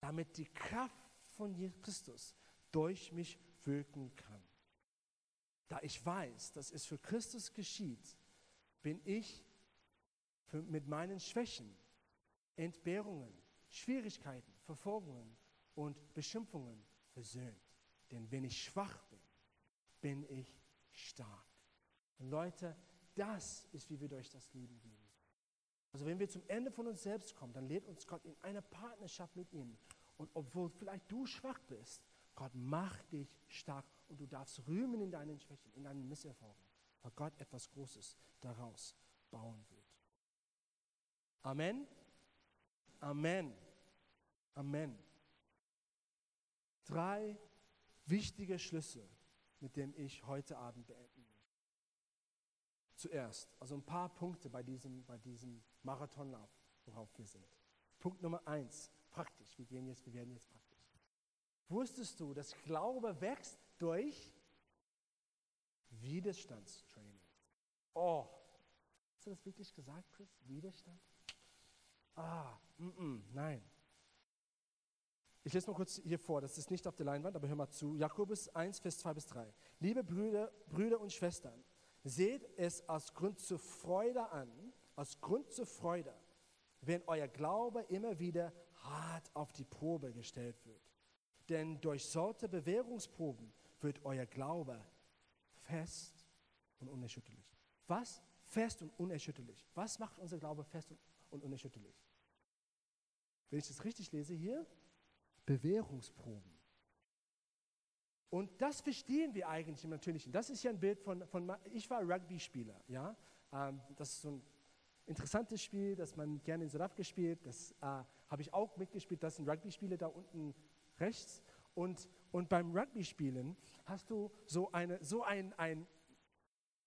damit die Kraft von Jesus Christus durch mich wirken kann. Da ich weiß, dass es für Christus geschieht, bin ich für, mit meinen Schwächen, Entbehrungen, Schwierigkeiten, Verfolgungen und Beschimpfungen versöhnt. Denn wenn ich schwach bin, bin ich stark. Und Leute, das ist, wie wir durch das Leben gehen. Also wenn wir zum Ende von uns selbst kommen, dann lädt uns Gott in eine Partnerschaft mit ihm. Und obwohl vielleicht du schwach bist, Gott macht dich stark und du darfst rühmen in deinen Schwächen, in deinen Misserfolgen, weil Gott etwas Großes daraus bauen wird. Amen. Amen. Amen. Drei wichtige Schlüsse, mit denen ich heute Abend beenden will. Zuerst, also ein paar Punkte bei diesem, bei diesem Marathonlauf, worauf wir sind. Punkt Nummer eins, praktisch. Wir, gehen jetzt, wir werden jetzt praktisch. Wusstest du, dass Glaube wächst durch Widerstandstraining? Oh, hast du das wirklich gesagt, Chris? Widerstand? Ah, mm -mm, nein. Ich lese mal kurz hier vor, das ist nicht auf der Leinwand, aber hör mal zu. Jakobus 1, Vers 2 bis 3. Liebe Brüder, Brüder und Schwestern, seht es aus Grund zur Freude an, aus Grund zur Freude, wenn euer Glaube immer wieder hart auf die Probe gestellt wird. Denn durch solche Bewährungsproben wird euer Glaube fest und unerschütterlich. Was? Fest und unerschütterlich. Was macht unser Glaube fest und unerschütterlich? Wenn ich das richtig lese hier, Bewährungsproben. Und das verstehen wir eigentlich im Natürlichen. Das ist ja ein Bild von, von ich war Rugby-Spieler. Ja? Ähm, das ist so ein interessantes Spiel, das man gerne in Südafrika spielt. Das äh, habe ich auch mitgespielt. Das sind Rugby-Spiele da unten rechts. Und, und beim Rugby-Spielen hast du so, eine, so ein, ein,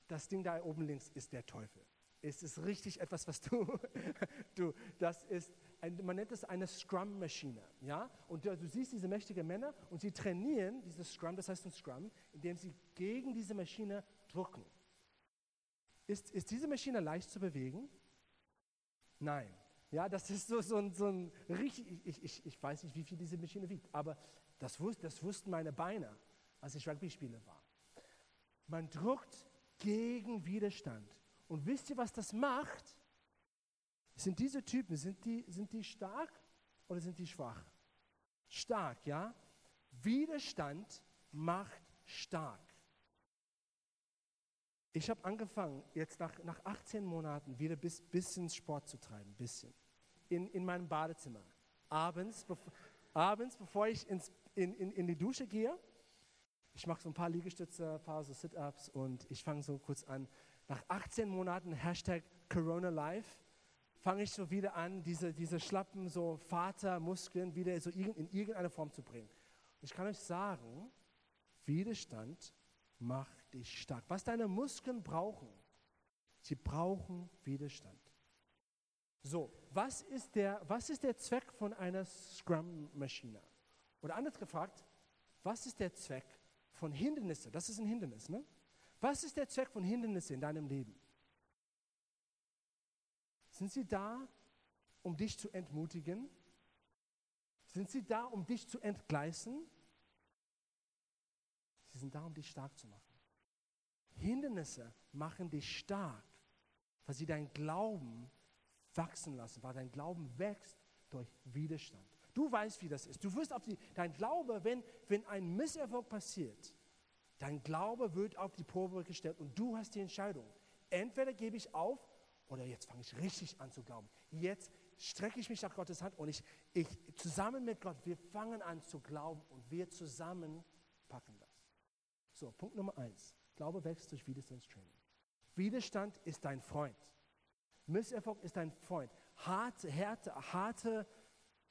das Ding da oben links ist der Teufel. Es ist richtig etwas, was du, du das ist man nennt es eine Scrum-Maschine. Ja? Und du, siehst diese mächtigen Männer und sie trainieren dieses Scrum, das heißt ein Scrum, indem sie gegen diese Maschine drücken. Ist, ist diese Maschine leicht zu bewegen? Nein. Ja, das ist so, so, ein, so ein richtig, ich, ich, ich weiß nicht, wie viel diese Maschine wiegt, aber das, wus, das wussten meine Beine, als ich Rugby-Spieler war. Man drückt gegen Widerstand. Und wisst ihr, was das macht? Sind diese Typen, sind die, sind die stark oder sind die schwach? Stark, ja? Widerstand macht stark. Ich habe angefangen, jetzt nach, nach 18 Monaten wieder ein bis, bisschen Sport zu treiben, bisschen. In, in meinem Badezimmer. Abends, abends, bevor ich ins, in, in, in die Dusche gehe, ich mache so ein paar Liegestütze, ein paar so Sit-Ups und ich fange so kurz an. Nach 18 Monaten Hashtag Corona Life fange ich so wieder an, diese, diese schlappen so Vatermuskeln wieder so in irgendeine Form zu bringen. Ich kann euch sagen, Widerstand macht dich stark. Was deine Muskeln brauchen, sie brauchen Widerstand. So, was ist der, was ist der Zweck von einer Scrum-Maschine? Oder anders gefragt, was ist der Zweck von Hindernissen? Das ist ein Hindernis, ne? Was ist der Zweck von Hindernissen in deinem Leben? Sind sie da, um dich zu entmutigen? Sind sie da, um dich zu entgleisen? Sie sind da, um dich stark zu machen. Hindernisse machen dich stark, weil sie dein Glauben wachsen lassen, weil dein Glauben wächst durch Widerstand. Du weißt, wie das ist. Du wirst auf die, dein Glaube, wenn, wenn ein Misserfolg passiert, dein Glaube wird auf die Probe gestellt und du hast die Entscheidung. Entweder gebe ich auf oder jetzt fange ich richtig an zu glauben. Jetzt strecke ich mich nach Gottes Hand und ich, ich zusammen mit Gott, wir fangen an zu glauben und wir zusammen packen das. So, Punkt Nummer eins. Glaube wächst durch Widerstandstraining. Widerstand ist dein Freund. Misserfolg ist dein Freund. Harte, harte, harte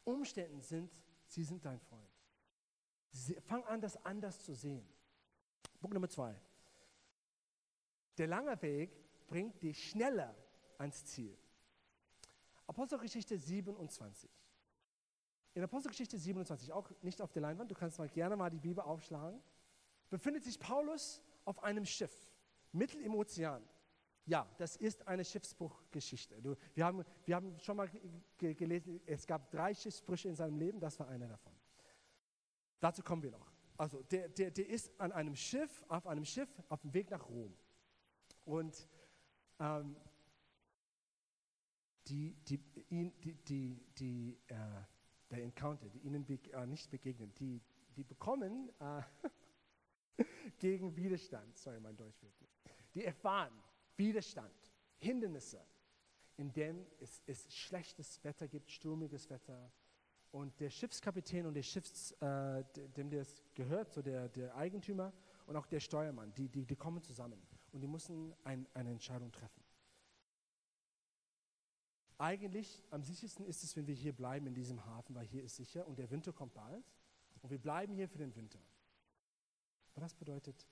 Umstände sind, sie sind dein Freund. Sie, fang an, das anders zu sehen. Punkt Nummer zwei. Der lange Weg bringt dich schneller ans Ziel. Apostelgeschichte 27. In Apostelgeschichte 27, auch nicht auf der Leinwand, du kannst mal gerne mal die Bibel aufschlagen, befindet sich Paulus auf einem Schiff, mitten im Ozean. Ja, das ist eine Schiffsbruchgeschichte. Du, wir, haben, wir haben schon mal gelesen, es gab drei Schiffsbrüche in seinem Leben, das war einer davon. Dazu kommen wir noch. Also, der, der, der ist an einem Schiff, auf einem Schiff auf dem Weg nach Rom. Und ähm, die, die, die, die, die äh, der Encounter, die ihnen be äh, nicht begegnen, die, die bekommen äh, gegen Widerstand, sorry, mein Deutsch wird nicht, die erfahren Widerstand, Hindernisse, in denen es, es schlechtes Wetter gibt, sturmiges Wetter. Und der Schiffskapitän und der Schiffs, äh, dem das gehört, so der, der Eigentümer und auch der Steuermann, die, die, die kommen zusammen und die müssen ein, eine Entscheidung treffen. Eigentlich am sichersten ist es, wenn wir hier bleiben in diesem Hafen, weil hier ist sicher und der Winter kommt bald und wir bleiben hier für den Winter. Aber das bedeutet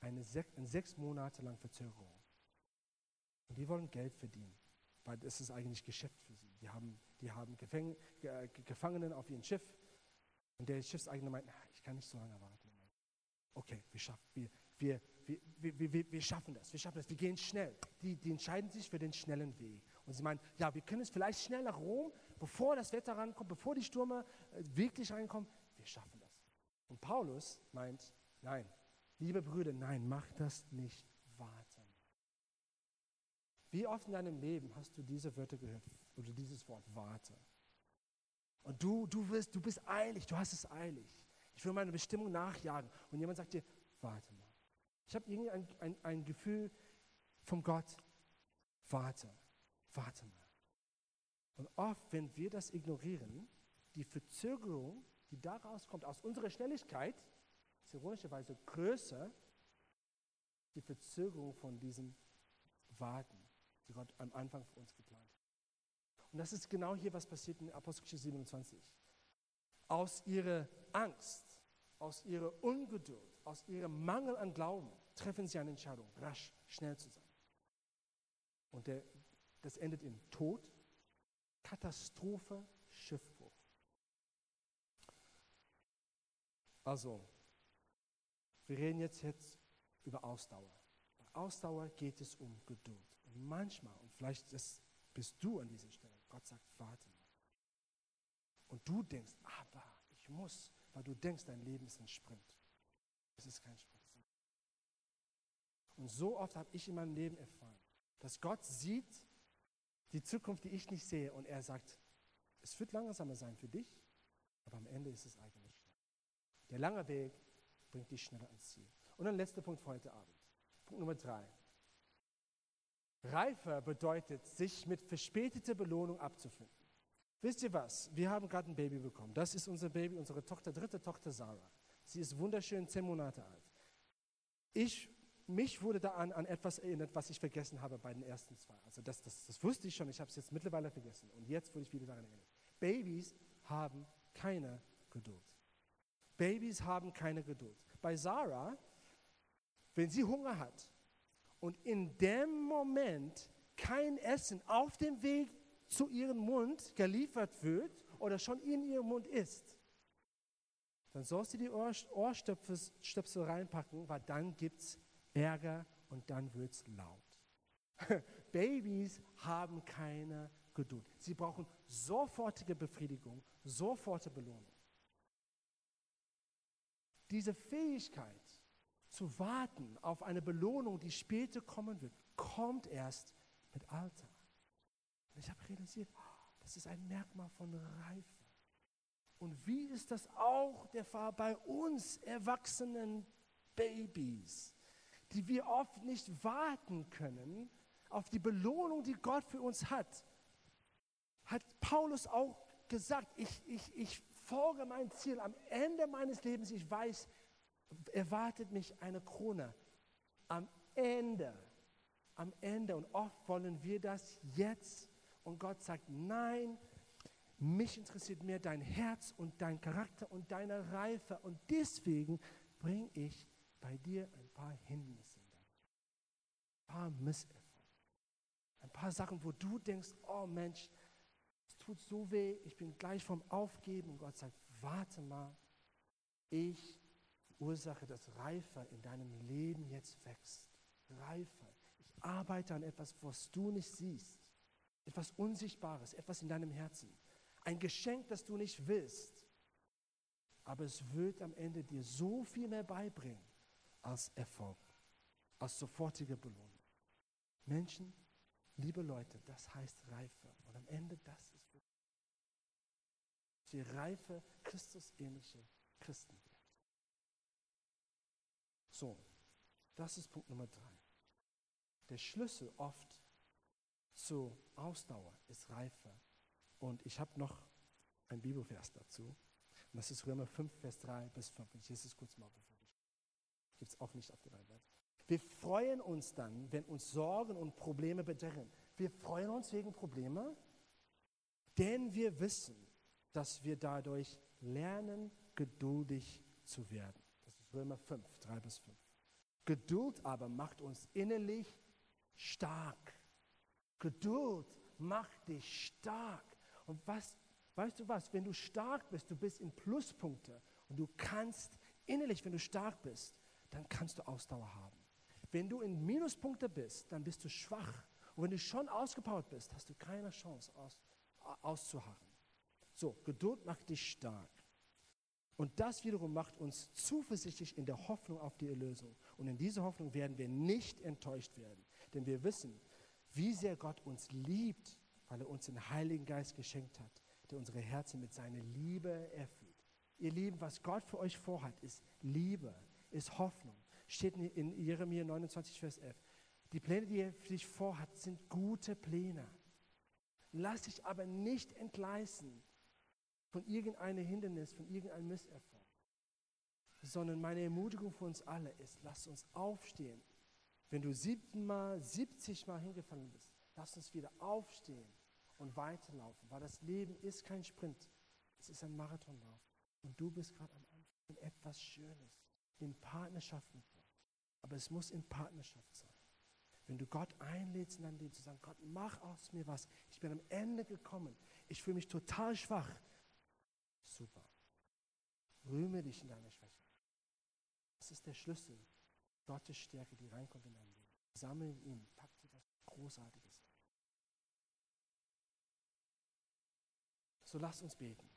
eine, sech, eine sechs Monate lang Verzögerung. Und die wollen Geld verdienen, weil es ist eigentlich Geschäft für sie. Die haben, die haben Gefäng, Gefangenen auf ihrem Schiff und der Schiffseigene meint, ich kann nicht so lange warten. Okay, wir, schaffen, wir, wir, wir, wir, wir, schaffen das, wir schaffen das, wir gehen schnell. Die, die entscheiden sich für den schnellen Weg. Und sie meinen, ja, wir können es vielleicht schnell nach Rom, bevor das Wetter rankommt, bevor die Stürme äh, wirklich reinkommen. Wir schaffen das. Und Paulus meint, nein, liebe Brüder, nein, mach das nicht, warte. Wie oft in deinem Leben hast du diese Wörter gehört oder dieses Wort warte? Und du, du, wirst, du bist eilig, du hast es eilig. Ich will meine Bestimmung nachjagen. Und jemand sagt dir, warte mal. Ich habe irgendwie ein, ein, ein Gefühl vom Gott, warte warte mal. Und oft, wenn wir das ignorieren, die Verzögerung, die daraus kommt, aus unserer Schnelligkeit, ist ironischerweise größer, die Verzögerung von diesem Warten, die Gott am Anfang für uns geplant hat. Und das ist genau hier, was passiert in Apostelgeschichte 27. Aus ihrer Angst, aus ihrer Ungeduld, aus ihrem Mangel an Glauben treffen sie eine Entscheidung, rasch, schnell zu sein. Und der das endet in Tod, Katastrophe, Schiffbruch. Also, wir reden jetzt, jetzt über Ausdauer. Bei Ausdauer geht es um Geduld. Und manchmal, und vielleicht das bist du an dieser Stelle, Gott sagt, warte mal. Und du denkst, aber ich muss, weil du denkst, dein Leben ist ein Sprint. Es ist kein Sprint. Und so oft habe ich in meinem Leben erfahren, dass Gott sieht, die Zukunft, die ich nicht sehe. Und er sagt, es wird langsamer sein für dich, aber am Ende ist es eigentlich schnell. Der lange Weg bringt dich schneller ans Ziel. Und ein letzter Punkt für heute Abend. Punkt Nummer drei. Reifer bedeutet, sich mit verspäteter Belohnung abzufinden. Wisst ihr was? Wir haben gerade ein Baby bekommen. Das ist unser Baby, unsere Tochter, dritte Tochter Sarah. Sie ist wunderschön, zehn Monate alt. Ich, mich wurde da an, an etwas erinnert, was ich vergessen habe bei den ersten zwei. Also das, das, das wusste ich schon, ich habe es jetzt mittlerweile vergessen. Und jetzt wurde ich wieder daran erinnert. Babys haben keine Geduld. Babys haben keine Geduld. Bei Sarah, wenn sie Hunger hat und in dem Moment kein Essen auf dem Weg zu ihrem Mund geliefert wird oder schon in ihrem Mund ist, dann sollst du die Ohr, Ohrstöpsel reinpacken, weil dann gibt es Ärger und dann wird es laut. Babys haben keine Geduld. Sie brauchen sofortige Befriedigung, sofortige Belohnung. Diese Fähigkeit zu warten auf eine Belohnung, die später kommen wird, kommt erst mit Alter. Und ich habe realisiert, das ist ein Merkmal von Reife. Und wie ist das auch der Fall bei uns erwachsenen Babys, die wir oft nicht warten können auf die Belohnung, die Gott für uns hat? Hat Paulus auch gesagt, ich, ich, ich folge mein Ziel am Ende meines Lebens, ich weiß, erwartet mich eine Krone. Am Ende, am Ende. Und oft wollen wir das jetzt. Und Gott sagt, nein, mich interessiert mehr dein Herz und dein Charakter und deine Reife. Und deswegen bringe ich bei dir ein paar Hindernisse, ein paar Misserfolge, ein paar Sachen, wo du denkst, oh Mensch, es tut so weh, ich bin gleich vom Aufgeben. Und Gott sagt, warte mal, ich Ursache, dass Reife in deinem Leben jetzt wächst. Reife. Ich arbeite an etwas, was du nicht siehst. Etwas Unsichtbares, etwas in deinem Herzen. Ein Geschenk, das du nicht willst. Aber es wird am Ende dir so viel mehr beibringen als Erfolg, als sofortige Belohnung. Menschen, liebe Leute, das heißt Reife. Und am Ende, das ist die reife, Christusähnliche Christen. So, das ist Punkt Nummer drei. Der Schlüssel oft zur Ausdauer ist Reife. Und ich habe noch ein Bibelvers dazu. Und das ist Römer 5, Vers 3 bis 5. Ich lese es kurz mal, ich. Gibt es auch nicht auf der Leinwand. Wir freuen uns dann, wenn uns Sorgen und Probleme bedrängen. Wir freuen uns wegen Probleme, denn wir wissen, dass wir dadurch lernen, geduldig zu werden. Römer 5, 3 bis 5. Geduld aber macht uns innerlich stark. Geduld macht dich stark. Und was, weißt du was, wenn du stark bist, du bist in Pluspunkte und du kannst innerlich, wenn du stark bist, dann kannst du Ausdauer haben. Wenn du in Minuspunkte bist, dann bist du schwach. Und wenn du schon ausgepowert bist, hast du keine Chance aus, auszuharren. So, Geduld macht dich stark. Und das wiederum macht uns zuversichtlich in der Hoffnung auf die Erlösung. Und in dieser Hoffnung werden wir nicht enttäuscht werden. Denn wir wissen, wie sehr Gott uns liebt, weil er uns den Heiligen Geist geschenkt hat, der unsere Herzen mit seiner Liebe erfüllt. Ihr Lieben, was Gott für euch vorhat, ist Liebe, ist Hoffnung. Steht in Jeremia 29, Vers 11. Die Pläne, die er für dich vorhat, sind gute Pläne. Lass dich aber nicht entgleisen von irgendeinem Hindernis, von irgendeinem Misserfolg, sondern meine Ermutigung für uns alle ist, lass uns aufstehen. Wenn du siebenmal, siebzig Mal hingefallen bist, lass uns wieder aufstehen und weiterlaufen, weil das Leben ist kein Sprint, es ist ein Marathonlauf. Und du bist gerade am Anfang von etwas Schönes, in Partnerschaft mit Gott. Aber es muss in Partnerschaft sein. Wenn du Gott einlädst in dein Leben zu sagen, Gott, mach aus mir was. Ich bin am Ende gekommen. Ich fühle mich total schwach. Super. Rühme dich in deiner Schwäche. Das ist der Schlüssel. Gottes Stärke, die reinkommt in dein Leben. Sammle ihm, pack dir was Großartiges. So lasst uns beten.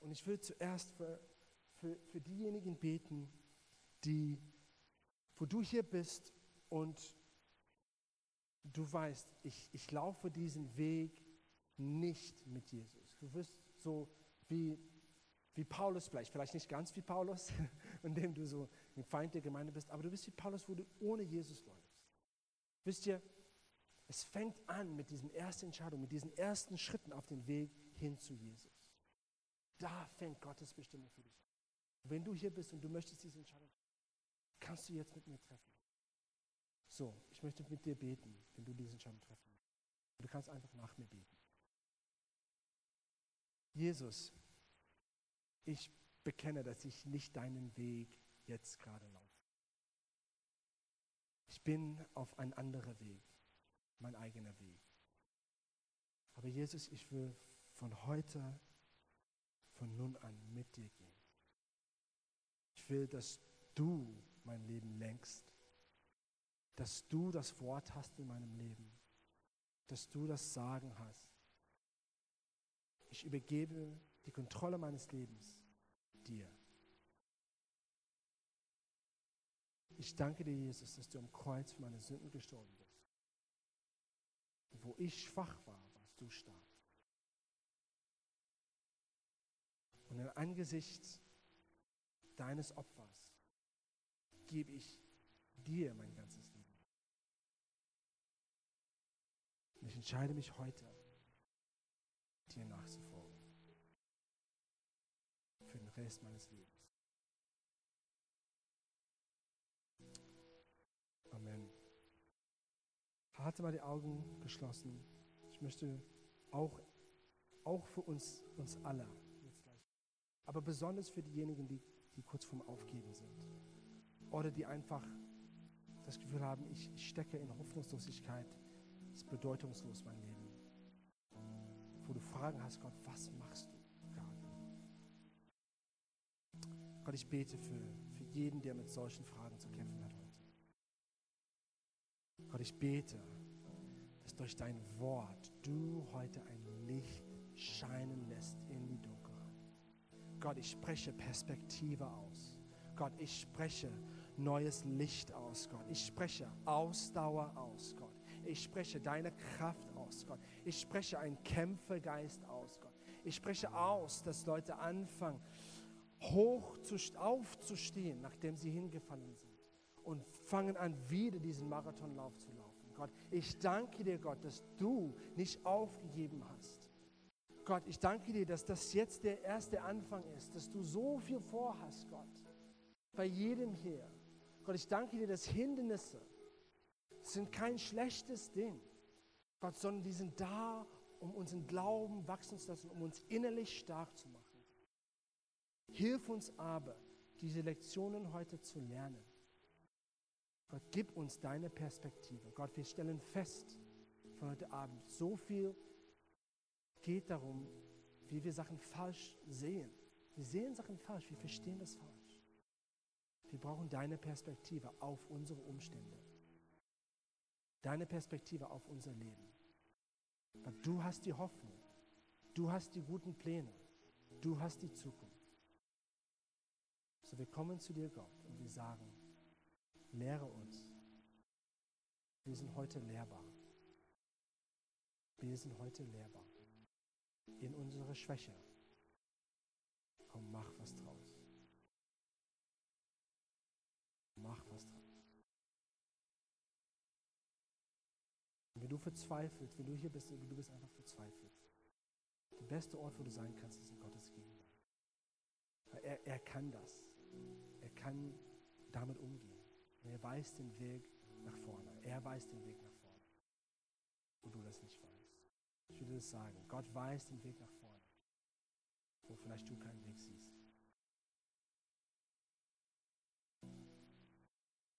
Und ich will zuerst für, für, für diejenigen beten, die, wo du hier bist und du weißt, ich, ich laufe diesen Weg nicht mit Jesus. Du wirst so wie, wie Paulus vielleicht, vielleicht nicht ganz wie Paulus, indem du so ein Feind der Gemeinde bist, aber du bist wie Paulus, wo du ohne Jesus läufst. Wisst ihr, Es fängt an mit diesen ersten Entscheidungen, mit diesen ersten Schritten auf den Weg hin zu Jesus. Da fängt Gottes Bestimmung für dich an. Wenn du hier bist und du möchtest diese Entscheidung, kannst du jetzt mit mir treffen. So, ich möchte mit dir beten, wenn du diese Entscheidung treffen willst. Du kannst einfach nach mir beten. Jesus, ich bekenne, dass ich nicht deinen Weg jetzt gerade laufe. Ich bin auf ein anderer Weg, mein eigener Weg. Aber Jesus, ich will von heute, von nun an mit dir gehen. Will, dass du mein Leben lenkst, dass du das Wort hast in meinem Leben, dass du das Sagen hast. Ich übergebe die Kontrolle meines Lebens dir. Ich danke dir, Jesus, dass du am Kreuz für meine Sünden gestorben bist. Und wo ich schwach war, warst du stark. Und im Angesicht deines Opfers gebe ich dir mein ganzes Leben. Und ich entscheide mich heute, dir nachzufolgen. Für den Rest meines Lebens. Amen. Halte mal die Augen geschlossen. Ich möchte auch, auch für uns, uns alle, aber besonders für diejenigen, die, die kurz vorm Aufgeben sind oder die einfach das Gefühl haben, ich, stecke in Hoffnungslosigkeit, ist bedeutungslos mein Leben. Wo du Fragen hast, Gott, was machst du gerade? Gott, ich bete für, für jeden, der mit solchen Fragen zu kämpfen hat heute. Gott, ich bete, dass durch dein Wort du heute ein Licht scheinen lässt. Gott, ich spreche Perspektive aus. Gott, ich spreche neues Licht aus, Gott. Ich spreche Ausdauer aus, Gott. Ich spreche deine Kraft aus, Gott. Ich spreche einen Kämpfergeist aus, Gott. Ich spreche aus, dass Leute anfangen, hoch zu, aufzustehen, nachdem sie hingefallen sind. Und fangen an, wieder diesen Marathonlauf zu laufen. Gott, ich danke dir, Gott, dass du nicht aufgegeben hast. Gott, ich danke dir, dass das jetzt der erste Anfang ist, dass du so viel vorhast, Gott, bei jedem hier. Gott, ich danke dir, dass Hindernisse sind kein schlechtes Ding, Gott, sondern die sind da, um unseren Glauben wachsen zu lassen, um uns innerlich stark zu machen. Hilf uns aber, diese Lektionen heute zu lernen. Gott, gib uns deine Perspektive. Gott, wir stellen fest von heute Abend, so viel geht darum, wie wir Sachen falsch sehen. Wir sehen Sachen falsch, wir verstehen das falsch. Wir brauchen deine Perspektive auf unsere Umstände. Deine Perspektive auf unser Leben. Weil du hast die Hoffnung. Du hast die guten Pläne. Du hast die Zukunft. So, wir kommen zu dir, Gott, und wir sagen, lehre uns. Wir sind heute lehrbar. Wir sind heute lehrbar. In unsere Schwäche. Komm, mach was draus. Mach was draus. Und wenn du verzweifelst, wenn du hier bist, du bist einfach verzweifelt. Der beste Ort, wo du sein kannst, ist in Gottes Gegenwart. Er, er kann das. Er kann damit umgehen. Und er weiß den Weg nach vorne. Er weiß den Weg nach vorne. Wo du das nicht Ich das sagen. Gott weiß den Weg nach vorne. Wo vielleicht du keinen Weg siehst.